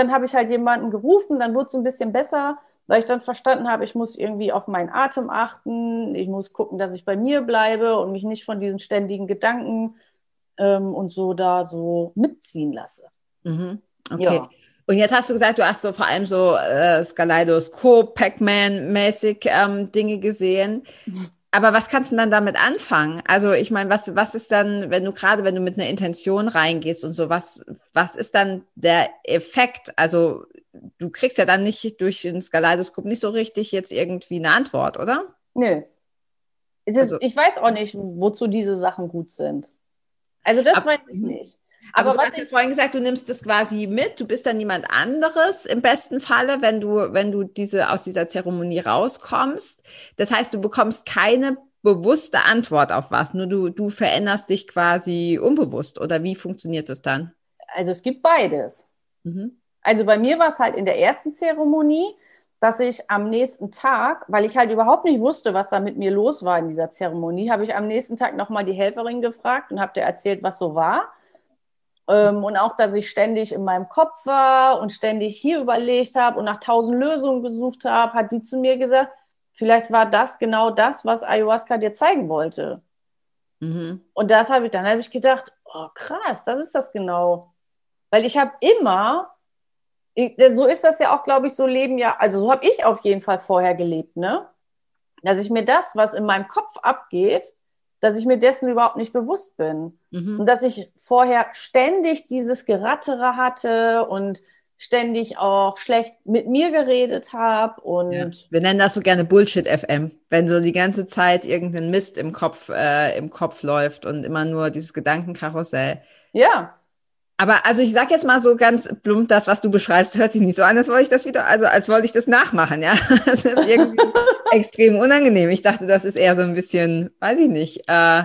Dann habe ich halt jemanden gerufen, dann wurde es ein bisschen besser, weil ich dann verstanden habe, ich muss irgendwie auf meinen Atem achten, ich muss gucken, dass ich bei mir bleibe und mich nicht von diesen ständigen Gedanken ähm, und so da so mitziehen lasse. Mhm. Okay. Ja. Und jetzt hast du gesagt, du hast so vor allem so äh, Skaleidoskop, Pac-Man-mäßig ähm, Dinge gesehen. Aber was kannst du dann damit anfangen? Also ich meine, was, was ist dann, wenn du gerade, wenn du mit einer Intention reingehst und so, was, was ist dann der Effekt? Also du kriegst ja dann nicht durch den Skaleidoskop nicht so richtig jetzt irgendwie eine Antwort, oder? Nö. Ist, Also- ich weiß auch nicht, wozu diese Sachen gut sind. Also das Ab- weiß ich nicht. Aber, Aber du was hast ja vorhin gesagt, du nimmst das quasi mit, du bist dann niemand anderes im besten Falle, wenn du, wenn du diese, aus dieser Zeremonie rauskommst. Das heißt, du bekommst keine bewusste Antwort auf was, nur du, du veränderst dich quasi unbewusst. Oder wie funktioniert das dann? also es gibt beides. Mhm. Also bei mir war es halt in der ersten Zeremonie, dass ich am nächsten Tag, weil ich halt überhaupt nicht wusste, was da mit mir los war in dieser Zeremonie, habe ich am nächsten Tag nochmal die Helferin gefragt und habe der erzählt, was so war. Ähm, und auch, dass ich ständig in meinem Kopf war und ständig hier überlegt habe und nach tausend Lösungen gesucht habe, hat die zu mir gesagt, vielleicht war das genau das, was Ayahuasca dir zeigen wollte. Mhm. Und das habe ich, dann habe ich gedacht, oh krass, das ist das genau. Weil ich habe immer, ich, denn so ist das ja auch, glaube ich, so leben ja, also so habe ich auf jeden Fall vorher gelebt, ne? Dass ich mir das, was in meinem Kopf abgeht, dass ich mir dessen überhaupt nicht bewusst bin. Mhm. Und dass ich vorher ständig dieses Gerattere hatte und ständig auch schlecht mit mir geredet habe und Ja. Wir nennen das so gerne Bullshit FM, wenn so die ganze Zeit irgendein Mist im Kopf, äh, im Kopf läuft und immer nur dieses Gedankenkarussell. ja, Aber also ich sag jetzt mal so ganz plump, das, was du beschreibst, hört sich nicht so an, als wollte ich das wieder, also als wollte ich das nachmachen, ja. Das ist irgendwie extrem unangenehm. Ich dachte, das ist eher so ein bisschen, weiß ich nicht, äh,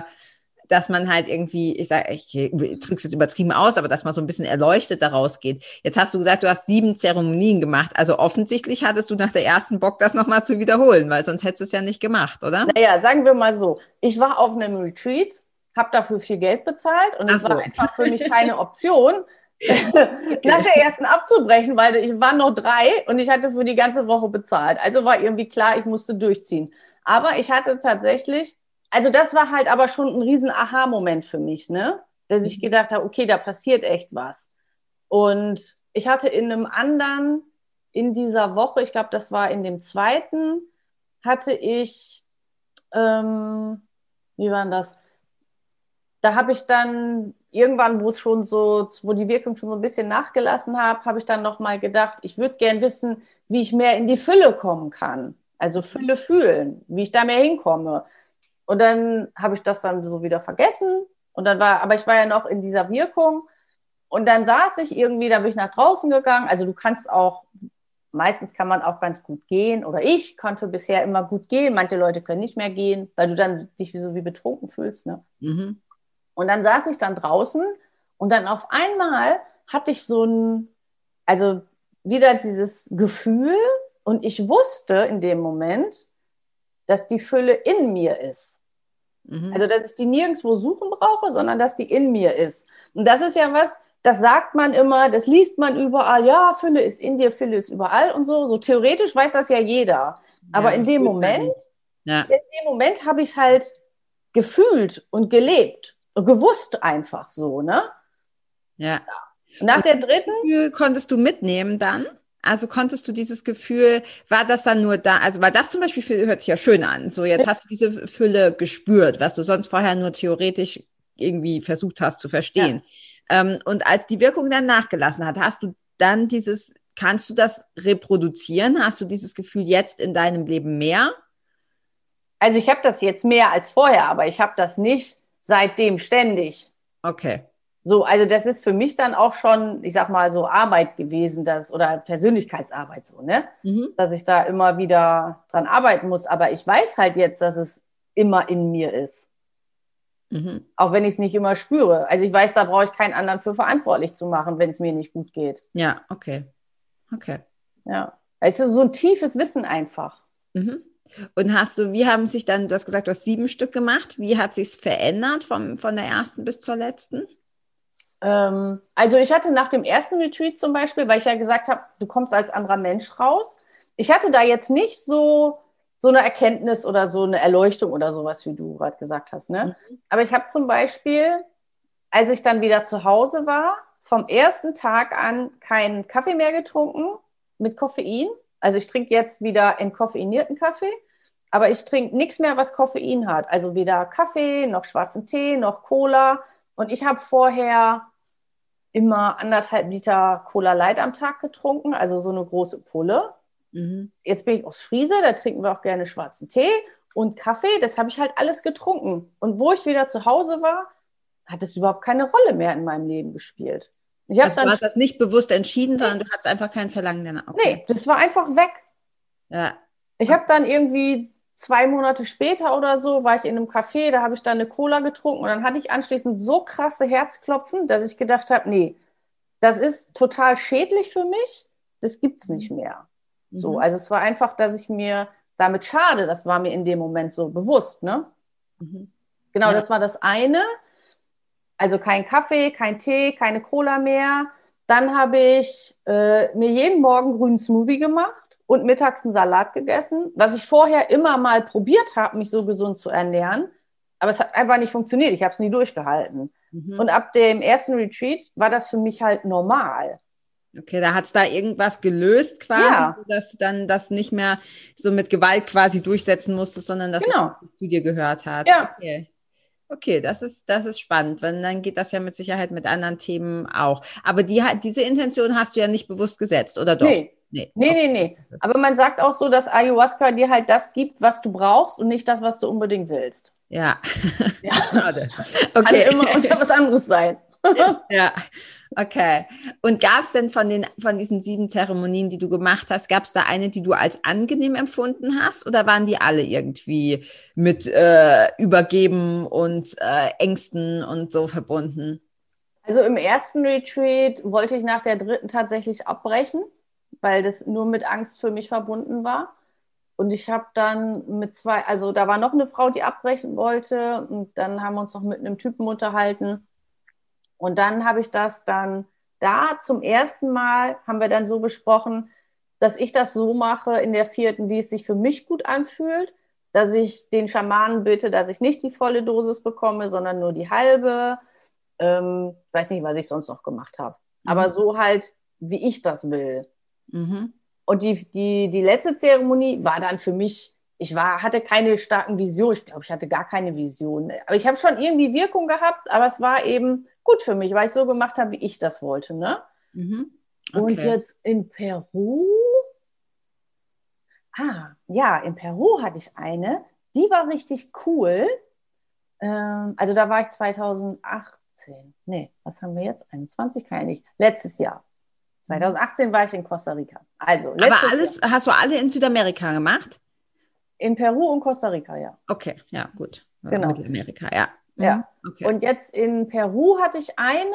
dass man halt irgendwie, ich sage, ich drücke es jetzt übertrieben aus, aber dass man so ein bisschen erleuchtet daraus geht. Jetzt hast du gesagt, du hast sieben Zeremonien gemacht. Also offensichtlich hattest du nach der ersten Bock, das nochmal zu wiederholen, weil sonst hättest du es ja nicht gemacht, oder? naja, sagen wir mal so, ich war auf einem Retreat, habe dafür viel Geld bezahlt und es so. war einfach für mich keine Option, nach der ersten abzubrechen, weil ich war noch drei und ich hatte für die ganze Woche bezahlt. Also war irgendwie klar, ich musste durchziehen. Aber ich hatte tatsächlich, also das war halt aber schon ein riesen Aha-Moment für mich, ne? Dass ich gedacht habe, okay, da passiert echt was. Und ich hatte in einem anderen, in dieser Woche, ich glaube, das war in dem zweiten, hatte ich, ähm, wie war denn das? Da habe ich dann irgendwann, wo es schon so, wo die Wirkung schon so ein bisschen nachgelassen habe, habe ich dann nochmal gedacht, ich würde gern wissen, wie ich mehr in die Fülle kommen kann. Also Fülle fühlen, wie ich da mehr hinkomme. Und dann habe ich das dann so wieder vergessen. Und dann war, aber ich war ja noch in dieser Wirkung. Und dann saß ich irgendwie, da bin ich nach draußen gegangen. Also du kannst auch, meistens kann man auch ganz gut gehen. Oder ich konnte bisher immer gut gehen. Manche Leute können nicht mehr gehen, weil du dann dich so wie betrunken fühlst. Ne? Mhm. Und dann saß ich dann draußen und dann auf einmal hatte ich so ein, also wieder dieses Gefühl und ich wusste in dem Moment, dass die Fülle in mir ist. Mhm. Also, dass ich die nirgendwo suchen brauche, sondern dass die in mir ist. Und das ist ja was, das sagt man immer, das liest man überall. Ja, Fülle ist in dir, Fülle ist überall und so. So theoretisch weiß das ja jeder. Aber Ja, in dem Moment, ja. in dem Moment habe ich es halt gefühlt und gelebt gewusst einfach so, ne? ja. Und nach der dritten, Gefühl konntest du mitnehmen dann? Also konntest du dieses Gefühl, war das dann nur da, also weil das zum Beispiel für- hört sich ja schön an. So, jetzt hast du diese Fülle gespürt, was du sonst vorher nur theoretisch irgendwie versucht hast zu verstehen. Ähm, und als die Wirkung dann nachgelassen hat, hast du dann dieses, kannst du das reproduzieren? Hast du dieses Gefühl jetzt in deinem Leben mehr? also ich habe das jetzt mehr als vorher, aber ich habe das nicht seitdem ständig. Okay. So, also das ist für mich dann auch schon, ich sag mal, so Arbeit gewesen, das oder Persönlichkeitsarbeit so, ne? Mhm. Dass ich da immer wieder dran arbeiten muss. Aber ich weiß halt jetzt, dass es immer in mir ist. Mhm. Auch wenn ich es nicht immer spüre. Also ich weiß, da brauche ich keinen anderen für verantwortlich zu machen, wenn es mir nicht gut geht. Ja, okay. Okay. Ja. Es ist so ein tiefes Wissen einfach. Mhm. Und hast du, wie haben sich dann, du hast gesagt, du hast sieben Stück gemacht. Wie hat sich verändert vom, von der ersten bis zur letzten? Ähm, also ich hatte nach dem ersten Retreat zum Beispiel, weil ich ja gesagt habe, du kommst als anderer Mensch raus. Ich hatte da jetzt nicht so so eine Erkenntnis oder so eine Erleuchtung oder sowas, wie du gerade gesagt hast. Ne? Mhm. Aber ich habe zum Beispiel, als ich dann wieder zu Hause war, vom ersten Tag an keinen Kaffee mehr getrunken mit Koffein. Also ich trinke jetzt wieder entkoffeinierten Kaffee, aber ich trinke nichts mehr, was Koffein hat. Also weder Kaffee, noch schwarzen Tee, noch Cola. Und ich habe vorher immer anderthalb Liter Cola Light am Tag getrunken, also so eine große Pulle. Mhm. Jetzt bin ich aus Friese, da trinken wir auch gerne schwarzen Tee und Kaffee. Das habe ich halt alles getrunken. Und wo ich wieder zu Hause war, hat es überhaupt keine Rolle mehr in meinem Leben gespielt. Ich also du hast das nicht bewusst entschieden, sondern du hattest einfach kein Verlangen danach. Okay. Nee, das war einfach weg. Ja. Ich habe dann irgendwie zwei Monate später oder so, war ich in einem Café, da habe ich dann eine Cola getrunken und dann hatte ich anschließend so krasse Herzklopfen, dass ich gedacht habe, nee, das ist total schädlich für mich, das gibt's nicht mehr. So, mhm. also es war einfach, dass ich mir damit schade, das war mir in dem Moment so bewusst, ne? Mhm. Genau, ja. das war das eine. Also kein Kaffee, kein Tee, keine Cola mehr. Dann habe ich äh, mir jeden Morgen grünen Smoothie gemacht und mittags einen Salat gegessen, was ich vorher immer mal probiert habe, mich so gesund zu ernähren. Aber es hat einfach nicht funktioniert. Ich habe es nie durchgehalten. Mhm. Und ab dem ersten Retreat war das für mich halt normal. Okay, da hat es da irgendwas gelöst quasi, ja. dass du dann das nicht mehr so mit Gewalt quasi durchsetzen musstest, sondern dass genau. es zu dir gehört hat. Ja. Okay. Okay, das ist, das ist spannend, weil dann geht das ja mit Sicherheit mit anderen Themen auch. Aber die, diese Intention hast du ja nicht bewusst gesetzt, oder doch? Nee. Nee, nee, nee. Aber man sagt auch so, dass Ayahuasca dir halt das gibt, was du brauchst und nicht das, was du unbedingt willst. Ja. ja. Schade. Okay. Kann immer unter was anderes sein. ja. Okay. Und gab es denn von, den, von diesen sieben Zeremonien, die du gemacht hast, gab es da eine, die du als angenehm empfunden hast? Oder waren die alle irgendwie mit äh, Übergeben und äh, Ängsten und so verbunden? Also im ersten Retreat wollte ich nach der dritten tatsächlich abbrechen, weil das nur mit Angst für mich verbunden war. Und ich habe dann mit zwei, also da war noch eine Frau, die abbrechen wollte. Und dann haben wir uns noch mit einem Typen unterhalten und dann habe ich das dann da zum ersten Mal, haben wir dann so besprochen, dass ich das so mache in der vierten, wie es sich für mich gut anfühlt, dass ich den Schamanen bitte, dass ich nicht die volle Dosis bekomme, sondern nur die halbe. Ähm, weiß nicht, was ich sonst noch gemacht habe. Mhm. Aber so halt, wie ich das will. Mhm. Und die, die, die letzte Zeremonie war dann für mich, ich war, hatte keine starken Visionen. Ich glaube, ich hatte gar keine Visionen. Aber ich habe schon irgendwie Wirkung gehabt, aber es war eben gut für mich, weil ich so gemacht habe, wie ich das wollte. Ne? Mhm. Okay. Und jetzt in Peru. Ah, ja, in Peru hatte ich eine, die war richtig cool. Ähm, also da war ich 2018. Nee, was haben wir jetzt? 21 kann ich nicht. Letztes Jahr. 2018 war ich in Costa Rica. Also, Aber alles, Jahr. hast du alle in Südamerika gemacht? In Peru und Costa Rica, ja. Okay, ja, gut. Genau. Mittelamerika, ja. Ja. Mhm, okay. Und jetzt in Peru hatte ich eine,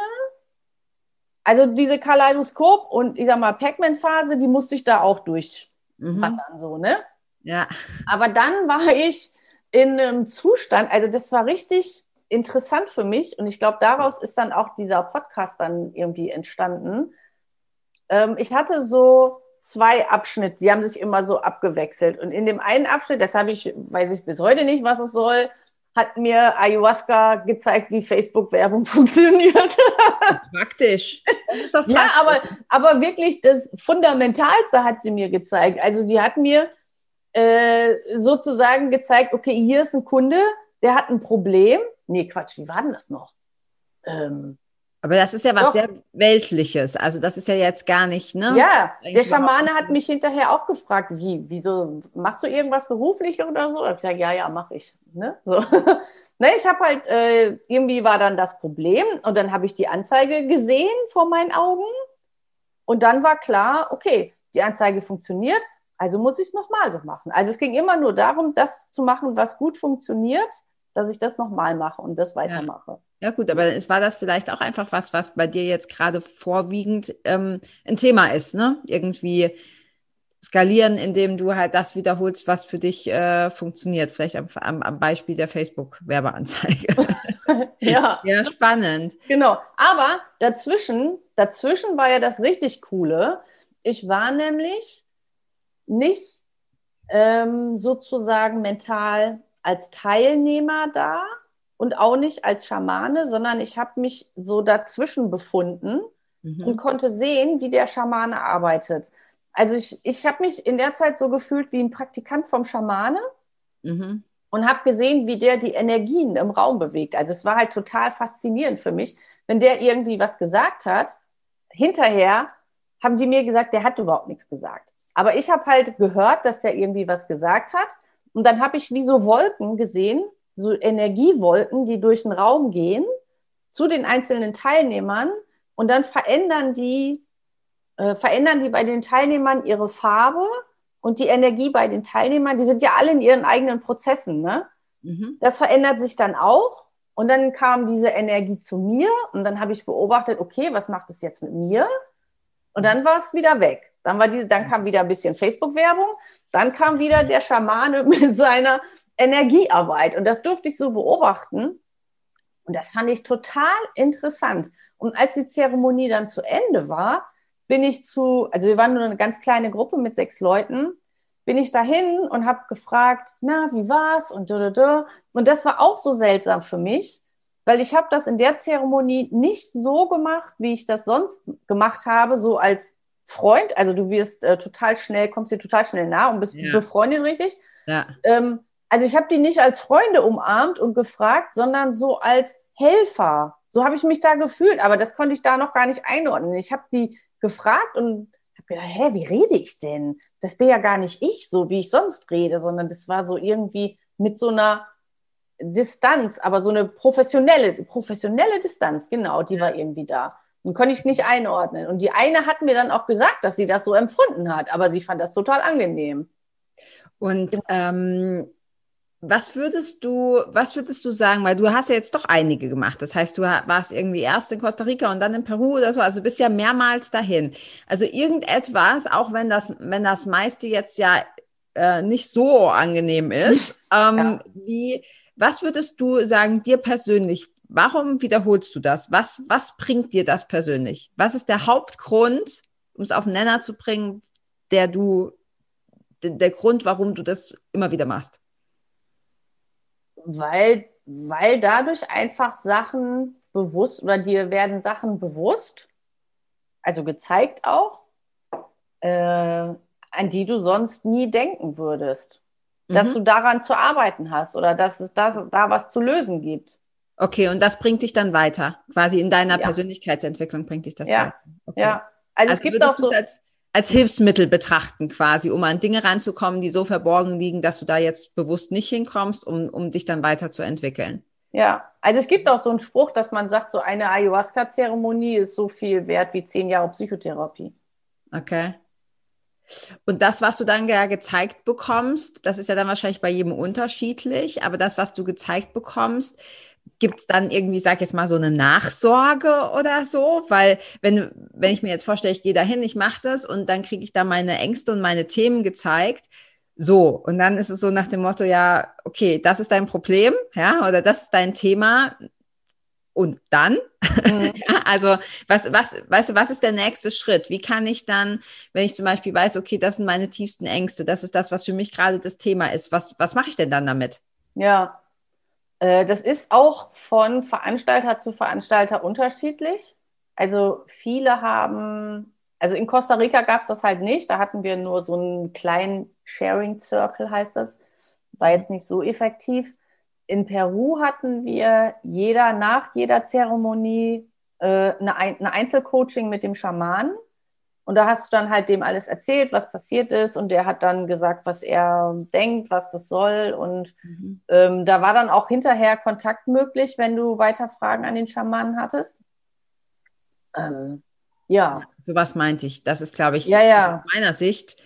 also diese Kaleidoskop und ich sag mal Pac-Man-Phase, die musste ich da auch durchwandern, mhm. so, ne? Ja. Aber dann war ich in einem Zustand, also das war richtig interessant für mich und ich glaube, daraus ist dann auch dieser Podcast dann irgendwie entstanden. Ähm, ich hatte so zwei Abschnitte, die haben sich immer so abgewechselt und in dem einen Abschnitt, das habe ich, weiß ich bis heute nicht, was es soll, hat mir Ayahuasca gezeigt, wie Facebook-Werbung funktioniert. Praktisch. Das ist doch praktisch. Ja, aber, aber wirklich das Fundamentalste hat sie mir gezeigt. Also die hat mir äh, sozusagen gezeigt, okay, hier ist ein Kunde, der hat ein Problem. Nee, Quatsch, wie war denn das noch? Ähm, Aber das ist ja was Doch. sehr Weltliches. Also das ist ja jetzt gar nicht, ne? Ja, der Schamane hat mich hinterher auch gefragt, wie, wieso, machst du irgendwas beruflich oder so? Ich habe gesagt, ja, ja, mache ich. Ne? So. ne, ich habe halt, äh, irgendwie war dann das Problem und dann habe ich die Anzeige gesehen vor meinen Augen und dann war klar, okay, die Anzeige funktioniert, also muss ich es nochmal so machen. Also es ging immer nur darum, das zu machen, was gut funktioniert, dass ich das nochmal mache und das weitermache. Ja. ja. gut, aber es war das vielleicht auch einfach was, was bei dir jetzt gerade vorwiegend ähm, ein Thema ist, ne? Irgendwie skalieren, indem du halt das wiederholst, was für dich äh, funktioniert. Vielleicht am, am, am Beispiel der Facebook-Werbeanzeige. ja. Ja, spannend. Genau. Aber dazwischen, dazwischen war ja das richtig Coole. Ich war nämlich nicht ähm, sozusagen mental als Teilnehmer da und auch nicht als Schamane, sondern ich habe mich so dazwischen befunden mhm. und konnte sehen, wie der Schamane arbeitet. Also ich, ich habe mich in der Zeit so gefühlt wie ein Praktikant vom Schamane mhm. und habe gesehen, wie der die Energien im Raum bewegt. Also es war halt total faszinierend für mich, wenn der irgendwie was gesagt hat. Hinterher haben die mir gesagt, der hat überhaupt nichts gesagt. Aber ich habe halt gehört, dass er irgendwie was gesagt hat. Und dann habe ich wie so Wolken gesehen, so Energiewolken, die durch den Raum gehen zu den einzelnen Teilnehmern. Und dann verändern die, äh, verändern die bei den Teilnehmern ihre Farbe und die Energie bei den Teilnehmern. Die sind ja alle in ihren eigenen Prozessen. Ne? Mhm. Das verändert sich dann auch. Und dann kam diese Energie zu mir und dann habe ich beobachtet, okay, was macht es jetzt mit mir? Und dann war es wieder weg. Dann, war diese, dann kam wieder ein bisschen Facebook-Werbung. Dann kam wieder der Schamane mit seiner Energiearbeit. Und das durfte ich so beobachten. Und das fand ich total interessant. Und als die Zeremonie dann zu Ende war, bin ich zu, also wir waren nur eine ganz kleine Gruppe mit sechs Leuten, bin ich dahin und habe gefragt, na, wie war's? Und da, da, da. Und das war auch so seltsam für mich, weil ich habe das in der Zeremonie nicht so gemacht, wie ich das sonst gemacht habe, so als Freund, also du wirst äh, total schnell, kommst dir total schnell nah und bist ja. befreundet, richtig? Ja. Ähm, also ich habe die nicht als Freunde umarmt und gefragt, sondern so als Helfer. So habe ich mich da gefühlt, aber das konnte ich da noch gar nicht einordnen. Ich habe die gefragt und habe gedacht, hä, wie rede ich denn? Das bin ja gar nicht ich, so wie ich sonst rede, sondern das war so irgendwie mit so einer Distanz, aber so eine professionelle, professionelle Distanz, genau, die war irgendwie da. Und konnte ich nicht einordnen. Und die eine hat mir dann auch gesagt, dass sie das so empfunden hat, aber sie fand das total angenehm. Und ähm, was würdest du, was würdest du sagen, weil du hast ja jetzt doch einige gemacht. Das heißt, du warst irgendwie erst in Costa Rica und dann in Peru oder so, also bist ja mehrmals dahin. Also irgendetwas, auch wenn das, wenn das meiste jetzt ja äh, nicht so angenehm ist, ähm, ja. wie, was würdest du sagen, dir persönlich, Warum wiederholst du das? Was, was bringt dir das persönlich? Was ist der Hauptgrund, um es auf den Nenner zu bringen, der du, der Grund, warum du das immer wieder machst? Weil, weil dadurch einfach Sachen bewusst oder dir werden Sachen bewusst, also gezeigt auch, äh, an die du sonst nie denken würdest. Dass mhm. du daran zu arbeiten hast oder dass es da, da was zu lösen gibt. Okay, und das bringt dich dann weiter. Quasi in deiner ja. Persönlichkeitsentwicklung bringt dich das ja. weiter. Okay. Ja, also, also es gibt auch so. Als, als Hilfsmittel betrachten quasi, um an Dinge ranzukommen, die so verborgen liegen, dass du da jetzt bewusst nicht hinkommst, um, um dich dann weiterzuentwickeln. Ja, also es gibt auch so einen Spruch, dass man sagt, so eine Ayahuasca-Zeremonie ist so viel wert wie zehn Jahre Psychotherapie. Okay. Und das, was du dann ja gezeigt bekommst, das ist ja dann wahrscheinlich bei jedem unterschiedlich, aber das, was du gezeigt bekommst, gibt es dann irgendwie, sag jetzt mal, so eine Nachsorge oder so? Weil wenn, wenn ich mir jetzt vorstelle, ich gehe dahin, ich mache das und dann kriege ich da meine Ängste und meine Themen gezeigt. So, und dann ist es so nach dem Motto, ja, okay, das ist dein Problem, ja, oder das ist dein Thema. Und dann? Mhm. also, was, was, weißt du, was ist der nächste Schritt? Wie kann ich dann, wenn ich zum Beispiel weiß, okay, das sind meine tiefsten Ängste, das ist das, was für mich gerade das Thema ist, was, was mache ich denn dann damit? Ja, das ist auch von Veranstalter zu Veranstalter unterschiedlich. Also viele haben, also in Costa Rica gab es das halt nicht. Da hatten wir nur so einen kleinen Sharing Circle, heißt das. War jetzt nicht so effektiv. In Peru hatten wir jeder nach jeder Zeremonie äh, eine, eine Einzelcoaching mit dem Schamanen. Und da hast du dann halt dem alles erzählt, was passiert ist. Und der hat dann gesagt, was er denkt, was das soll. Und mhm. ähm, da war dann auch hinterher Kontakt möglich, wenn du weiter Fragen an den Schamanen hattest. Ähm, ja. So was meinte ich. Das ist, glaube ich, ja, ja. aus meiner Sicht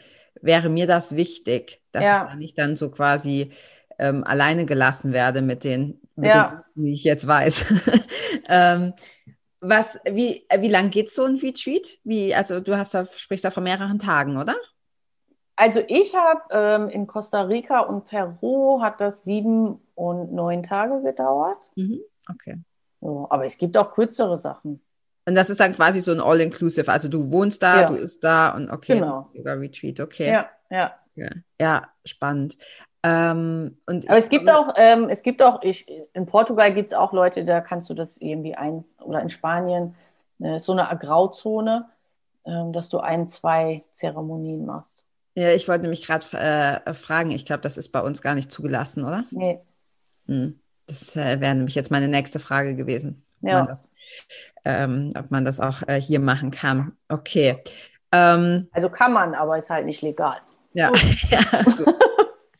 wäre mir das wichtig, dass ja. ich nicht dann so quasi ähm, alleine gelassen werde mit den, mit ja. den die ich jetzt weiß. ähm, was, wie, wie lang geht so ein Retreat? Wie, also du hast da, sprichst da von mehreren Tagen, oder? Also ich habe ähm, in Costa Rica und Peru hat das sieben und neun Tage gedauert. Mhm. Okay. So, aber es gibt auch kürzere Sachen. Und das ist dann quasi so ein All-Inclusive. Also du wohnst da, ja. du bist da und okay. Genau. Retreat, okay. Ja, ja. Ja, ja spannend. Ähm, Aber es gibt auch, ähm, es gibt auch, ich, in Portugal gibt es auch Leute, da kannst du das irgendwie eins, oder in Spanien, äh, so eine Grauzone, ähm, dass du ein, zwei Zeremonien machst. Ja, ich wollte nämlich gerade äh, fragen, ich glaube, das ist bei uns gar nicht zugelassen, oder? Nee. Hm. Das äh, wäre nämlich jetzt meine nächste Frage gewesen. Ja. Man das, ähm, ob man das auch äh, hier machen kann. Okay. Ähm, also kann man, aber ist halt nicht legal. Ja, ja gut.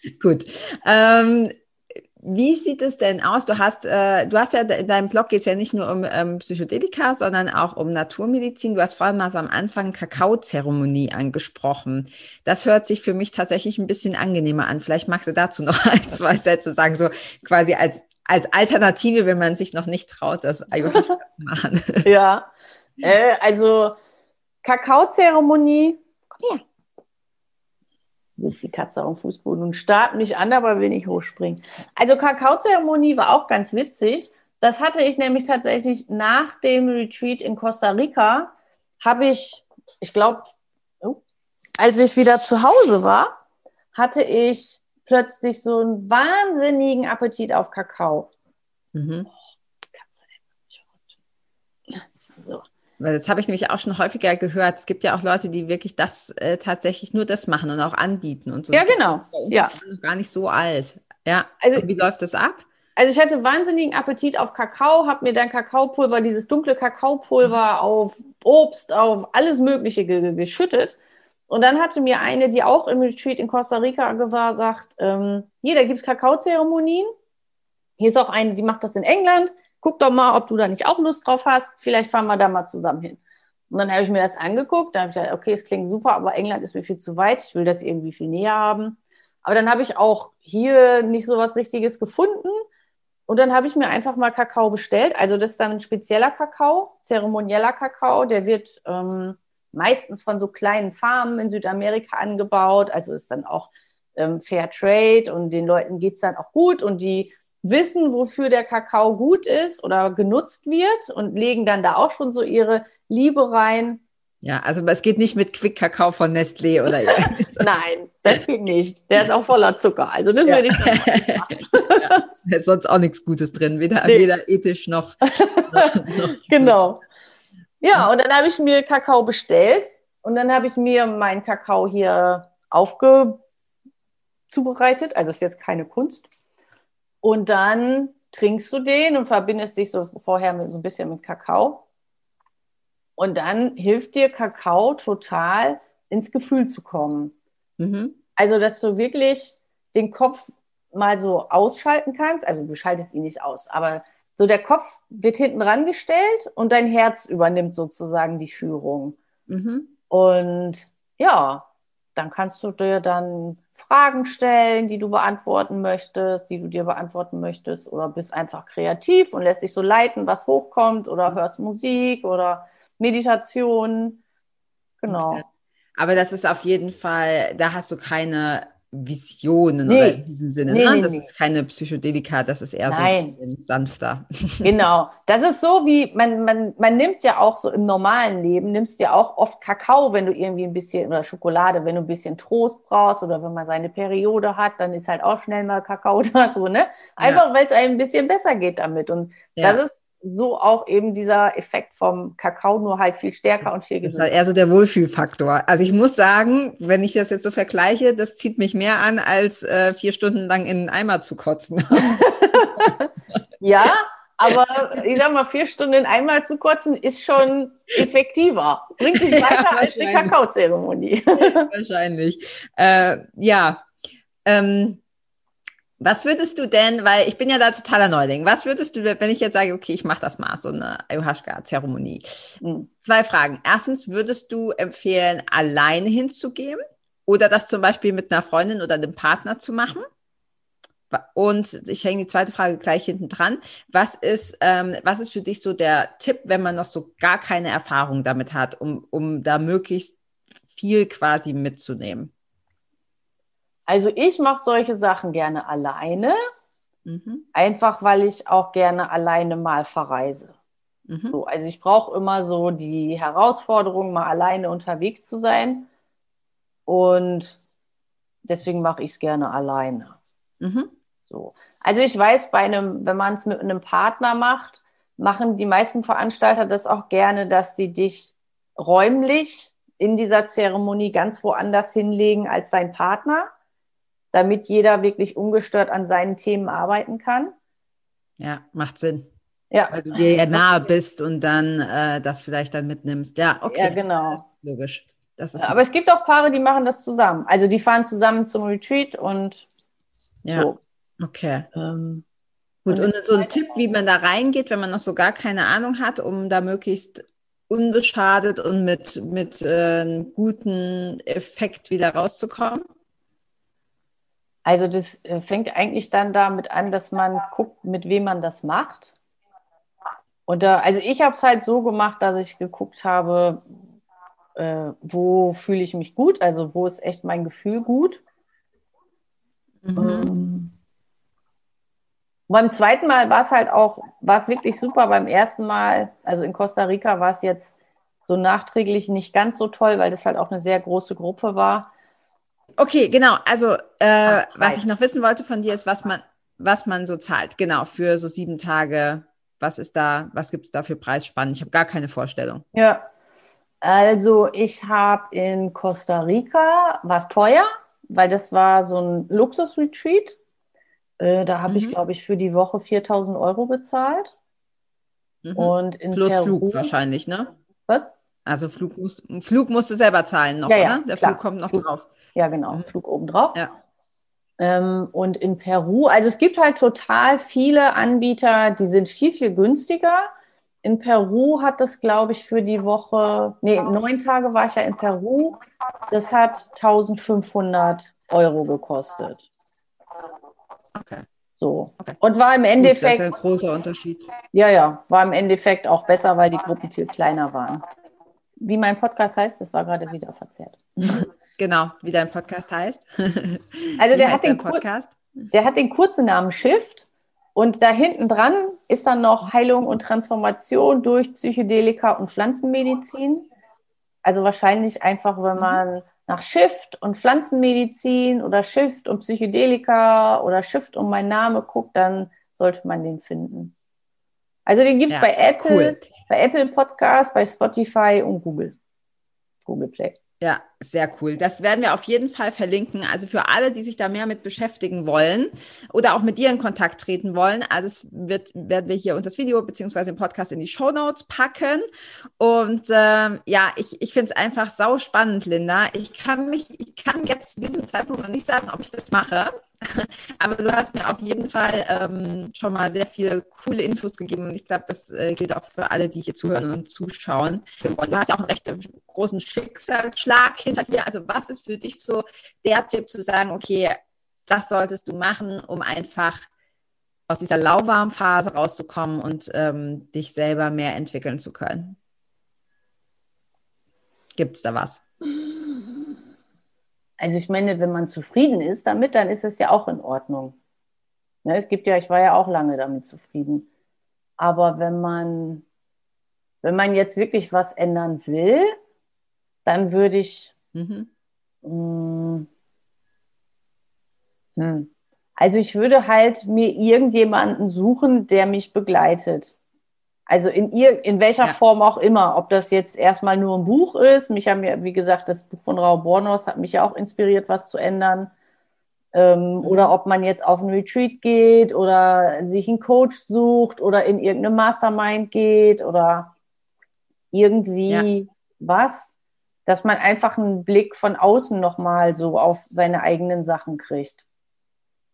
Gut. Ähm, wie sieht es denn aus? Du hast, äh, du hast ja in deinem Blog geht es ja nicht nur um ähm, Psychedelika, sondern auch um Naturmedizin. Du hast vor allem mal so am Anfang Kakaozeremonie angesprochen. Das hört sich für mich tatsächlich ein bisschen angenehmer an. Vielleicht magst du dazu noch ein, zwei Sätze sagen, so quasi als, als Alternative, wenn man sich noch nicht traut, das Ayahuasca zu machen. Ja, äh, also Kakaozeremonie, komm her sitzt die Katze auf dem Fußboden und starrt mich an, aber will nicht hochspringen. Also Kakaozeremonie war auch ganz witzig. Das hatte ich nämlich tatsächlich nach dem Retreat in Costa Rica, habe ich, ich glaube, oh, als ich wieder zu Hause war, hatte ich plötzlich so einen wahnsinnigen Appetit auf Kakao. Mhm. Oh, Katze, so. Weil das habe ich nämlich auch schon häufiger gehört. Es gibt ja auch Leute, die wirklich das äh, tatsächlich nur das machen und auch anbieten und so. Ja, genau. Ja. Gar nicht so alt. Ja. Also und wie läuft das ab? Also ich hatte wahnsinnigen Appetit auf Kakao, habe mir dann Kakaopulver, dieses dunkle Kakaopulver auf Obst, auf alles Mögliche ge geschüttet. Und dann hatte mir eine, die auch im Retreat in Costa Rica war, sagt, ähm, hier, da gibt es Kakaozeremonien. Hier ist auch eine, die macht das in England guck doch mal, ob du da nicht auch Lust drauf hast. Vielleicht fahren wir da mal zusammen hin. Und dann habe ich mir das angeguckt. Da habe ich gedacht, okay, es klingt super, aber England ist mir viel zu weit. Ich will das irgendwie viel näher haben. Aber dann habe ich auch hier nicht so was Richtiges gefunden. Und dann habe ich mir einfach mal Kakao bestellt. Also das ist dann ein spezieller Kakao, zeremonieller Kakao. Der wird ähm, meistens von so kleinen Farmen in Südamerika angebaut. Also ist dann auch ähm, Fair Trade und den Leuten geht es dann auch gut und die wissen, wofür der Kakao gut ist oder genutzt wird und legen dann da auch schon so ihre Liebe rein. Ja, also es geht nicht mit Quick-Kakao von Nestlé oder Nein, das geht nicht. Der ist auch voller Zucker. Also das ja. würde ich nicht machen. ja, da ist sonst auch nichts Gutes drin, weder, nee. weder ethisch noch, noch, noch Genau. Ja, und dann habe ich mir Kakao bestellt und dann habe ich mir meinen Kakao hier aufgezubereitet. Also ist jetzt keine Kunst. Und dann trinkst du den und verbindest dich so vorher mit, so ein bisschen mit Kakao. Und dann hilft dir Kakao total, ins Gefühl zu kommen. Mhm. Also, dass du wirklich den Kopf mal so ausschalten kannst. Also, du schaltest ihn nicht aus, aber so der Kopf wird hinten rangestellt und dein Herz übernimmt sozusagen die Führung. Mhm. Und ja, dann kannst du dir dann Fragen stellen, die du beantworten möchtest, die du dir beantworten möchtest, oder bist einfach kreativ und lässt dich so leiten, was hochkommt, oder hörst Musik oder Meditation. Genau. Okay. Aber das ist auf jeden Fall, da hast du keine Visionen nee. oder in diesem Sinne. Nee, ne? nee, das ist keine Psychedelika, das ist eher Nein. so sanfter. Genau. Das ist so wie, man, man, man nimmt ja auch so im normalen Leben, nimmst ja auch oft Kakao, wenn du irgendwie ein bisschen, oder Schokolade, wenn du ein bisschen Trost brauchst oder wenn man seine Periode hat, dann ist halt auch schnell mal Kakao da so, ne? Einfach, ja. weil es einem ein bisschen besser geht damit. Und ja. das ist so auch eben dieser Effekt vom Kakao, nur halt viel stärker und viel gesünder. Das ist halt eher so der Wohlfühlfaktor. Also ich muss sagen, wenn ich das jetzt so vergleiche, das zieht mich mehr an, als äh, vier Stunden lang in einen Eimer zu kotzen. ja, Aber ich sag mal, vier Stunden einmal zu kotzen ist schon effektiver. Bringt dich weiter ja, als die Kakaozeremonie. wahrscheinlich. Äh, ja. Ähm, was würdest du denn, weil ich bin ja da totaler Neuling, was würdest du, wenn ich jetzt sage, okay, ich mache das mal, so eine Ayahuasca-Zeremonie? Mhm. Zwei Fragen. Erstens, würdest du empfehlen, alleine hinzugehen oder das zum Beispiel mit einer Freundin oder einem Partner zu machen? Und ich hänge die zweite Frage gleich hinten dran. Was ist, ähm, was ist für dich so der Tipp, wenn man noch so gar keine Erfahrung damit hat, um, um da möglichst viel quasi mitzunehmen? Also ich mache solche Sachen gerne alleine, mhm. einfach weil ich auch gerne alleine mal verreise. Mhm. So, also ich brauche immer so die Herausforderung, mal alleine unterwegs zu sein. Und deswegen mache ich es gerne alleine. Mhm. So. Also ich weiß, bei einem, wenn man es mit einem Partner macht, machen die meisten Veranstalter das auch gerne, dass sie dich räumlich in dieser Zeremonie ganz woanders hinlegen als sein Partner, damit jeder wirklich ungestört an seinen Themen arbeiten kann. Ja, macht Sinn. Ja. Weil du dir ja nahe bist und dann äh, das vielleicht dann mitnimmst. Ja, okay. Ja, genau. Logisch. Ja, aber es gibt auch Paare, die machen das zusammen. Also die fahren zusammen zum Retreat und ja. so. Okay. Ähm, Gut, und, und so ein Tipp, wie man da reingeht, wenn man noch so gar keine Ahnung hat, um da möglichst unbeschadet und mit, mit äh, einem guten Effekt wieder rauszukommen? Also das äh, fängt eigentlich dann damit an, dass man guckt, mit wem man das macht. Und da, also ich habe es halt so gemacht, dass ich geguckt habe, äh, wo fühle ich mich gut, also wo ist echt mein Gefühl gut. Mhm. Ähm, beim zweiten Mal war es halt auch, war es wirklich super. Beim ersten Mal, also in Costa Rica, war es jetzt so nachträglich nicht ganz so toll, weil das halt auch eine sehr große Gruppe war. Okay, genau. Also äh, Ach, was ich noch wissen wollte von dir ist, was man, was man so zahlt. Genau, für so sieben Tage. Was ist da, was gibt es da für Preisspannen? Ich habe gar keine Vorstellung. Ja, also ich habe in Costa Rica, war es teuer, weil das war so ein Luxus-Retreat. Äh, da habe mhm. ich, glaube ich, für die Woche 4000 Euro bezahlt. Mhm. Und in Plus Peru, Flug wahrscheinlich, ne? Was? Also Flug, musst, Flug musst du selber zahlen noch, ja, ja, oder? Der klar. Flug kommt noch Flug, drauf. Ja, genau, mhm. Flug obendrauf. Ja. Ähm, und in Peru, also es gibt halt total viele Anbieter, die sind viel, viel günstiger. In Peru hat das, glaube ich, für die Woche, nee, neun Tage war ich ja in Peru. Das hat 1500 Euro gekostet. Okay. So. Okay. Und war im Endeffekt. Gut, das ist ein großer Unterschied. Ja, ja, war im Endeffekt auch besser, weil die Gruppen viel kleiner waren. Wie mein Podcast heißt, das war gerade wieder verzerrt. Genau, wie dein Podcast heißt. Also der hat, den Podcast? der hat den kurzen Namen Shift und da hinten dran ist dann noch Heilung und Transformation durch Psychedelika und Pflanzenmedizin. Also wahrscheinlich einfach, wenn mhm. man nach Shift und Pflanzenmedizin oder Shift und Psychedelika oder Shift und mein Name guckt, dann sollte man den finden. Also den gibt es ja, bei Apple, cool. bei Apple Podcast, bei Spotify und Google. Google Play. Ja, sehr cool. Das werden wir auf jeden Fall verlinken. Also für alle, die sich da mehr mit beschäftigen wollen oder auch mit dir in Kontakt treten wollen. Also es wird, werden wir hier unter das Video beziehungsweise im Podcast in die Show Notes packen. Und ähm, ja, ich, ich finde es einfach sau spannend, Linda. Ich kann mich, ich kann jetzt zu diesem Zeitpunkt noch nicht sagen, ob ich das mache. Aber du hast mir auf jeden Fall ähm, schon mal sehr viele coole Infos gegeben. Und ich glaube, das äh, gilt auch für alle, die hier zuhören und zuschauen. Und du hast ja auch einen recht großen Schicksalsschlag hinter dir. Also was ist für dich so der Tipp zu sagen, okay, das solltest du machen, um einfach aus dieser lauwarmen Phase rauszukommen und ähm, dich selber mehr entwickeln zu können? Gibt es da was? Also ich meine, wenn man zufrieden ist damit, dann ist es ja auch in Ordnung. Ne, es gibt ja, ich war ja auch lange damit zufrieden. Aber wenn man, wenn man jetzt wirklich was ändern will, dann würde ich, mhm. mh, mm, hm, also ich würde halt mir irgendjemanden suchen, der mich begleitet. Also in ihr, in welcher ja. Form auch immer, ob das jetzt erstmal nur ein Buch ist. Mich haben ja, wie gesagt, das Buch von Rao Bornos hat mich ja auch inspiriert, was zu ändern. Ähm, mhm. Oder ob man jetzt auf ein Retreat geht oder sich einen Coach sucht oder in irgendeine Mastermind geht oder irgendwie ja. was, dass man einfach einen Blick von außen nochmal so auf seine eigenen Sachen kriegt.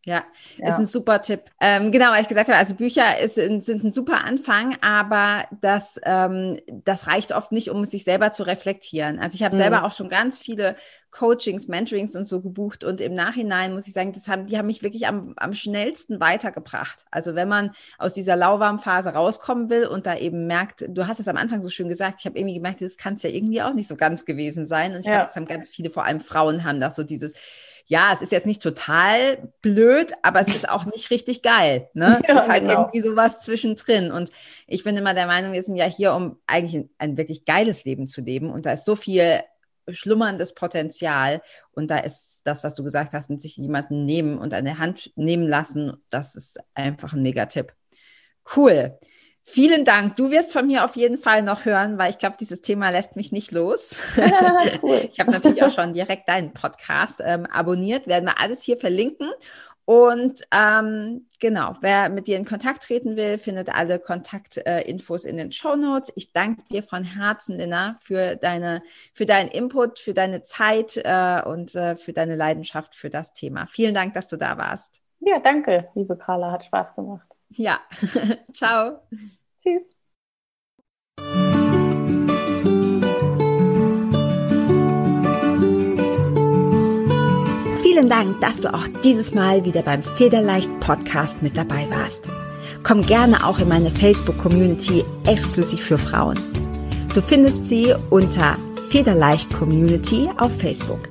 Ja, ja, ist ein super Tipp. Ähm, genau, weil ich gesagt habe, also Bücher ist, sind ein super Anfang, aber das, ähm, das reicht oft nicht, um sich selber zu reflektieren. Also ich habe mhm. selber auch schon ganz viele Coachings, Mentorings und so gebucht und im Nachhinein muss ich sagen, das haben, die haben mich wirklich am, am schnellsten weitergebracht. Also wenn man aus dieser lauwarmen Phase rauskommen will und da eben merkt, du hast es am Anfang so schön gesagt, ich habe irgendwie gemerkt, das kann es ja irgendwie auch nicht so ganz gewesen sein. Und ich ja. glaube, das haben ganz viele, vor allem Frauen, haben das so dieses ja, es ist jetzt nicht total blöd, aber es ist auch nicht richtig geil. Ne? Ja, es ist halt genau. irgendwie sowas zwischendrin. Und ich bin immer der Meinung, wir sind ja hier, um eigentlich ein, ein wirklich geiles Leben zu leben. Und da ist so viel schlummerndes Potenzial. Und da ist das, was du gesagt hast, mit sich jemanden nehmen und an der Hand nehmen lassen, das ist einfach ein Megatipp. Cool. Vielen Dank. Du wirst von mir auf jeden Fall noch hören, weil ich glaube, dieses Thema lässt mich nicht los. cool. Ich habe natürlich auch schon direkt deinen Podcast ähm, abonniert. Werden wir alles hier verlinken. Und ähm, genau, wer mit dir in Kontakt treten will, findet alle Kontaktinfos äh, in den Show Notes. Ich danke dir von Herzen, Lina, für deine, für deinen Input, für deine Zeit äh, und äh, für deine Leidenschaft für das Thema. Vielen Dank, dass du da warst. Ja, danke, liebe Carla, hat Spaß gemacht. Ja, ciao. Tschüss. Vielen Dank, dass du auch dieses Mal wieder beim Federleicht Podcast mit dabei warst. Komm gerne auch in meine Facebook-Community exklusiv für Frauen. Du findest sie unter Federleicht Community auf Facebook.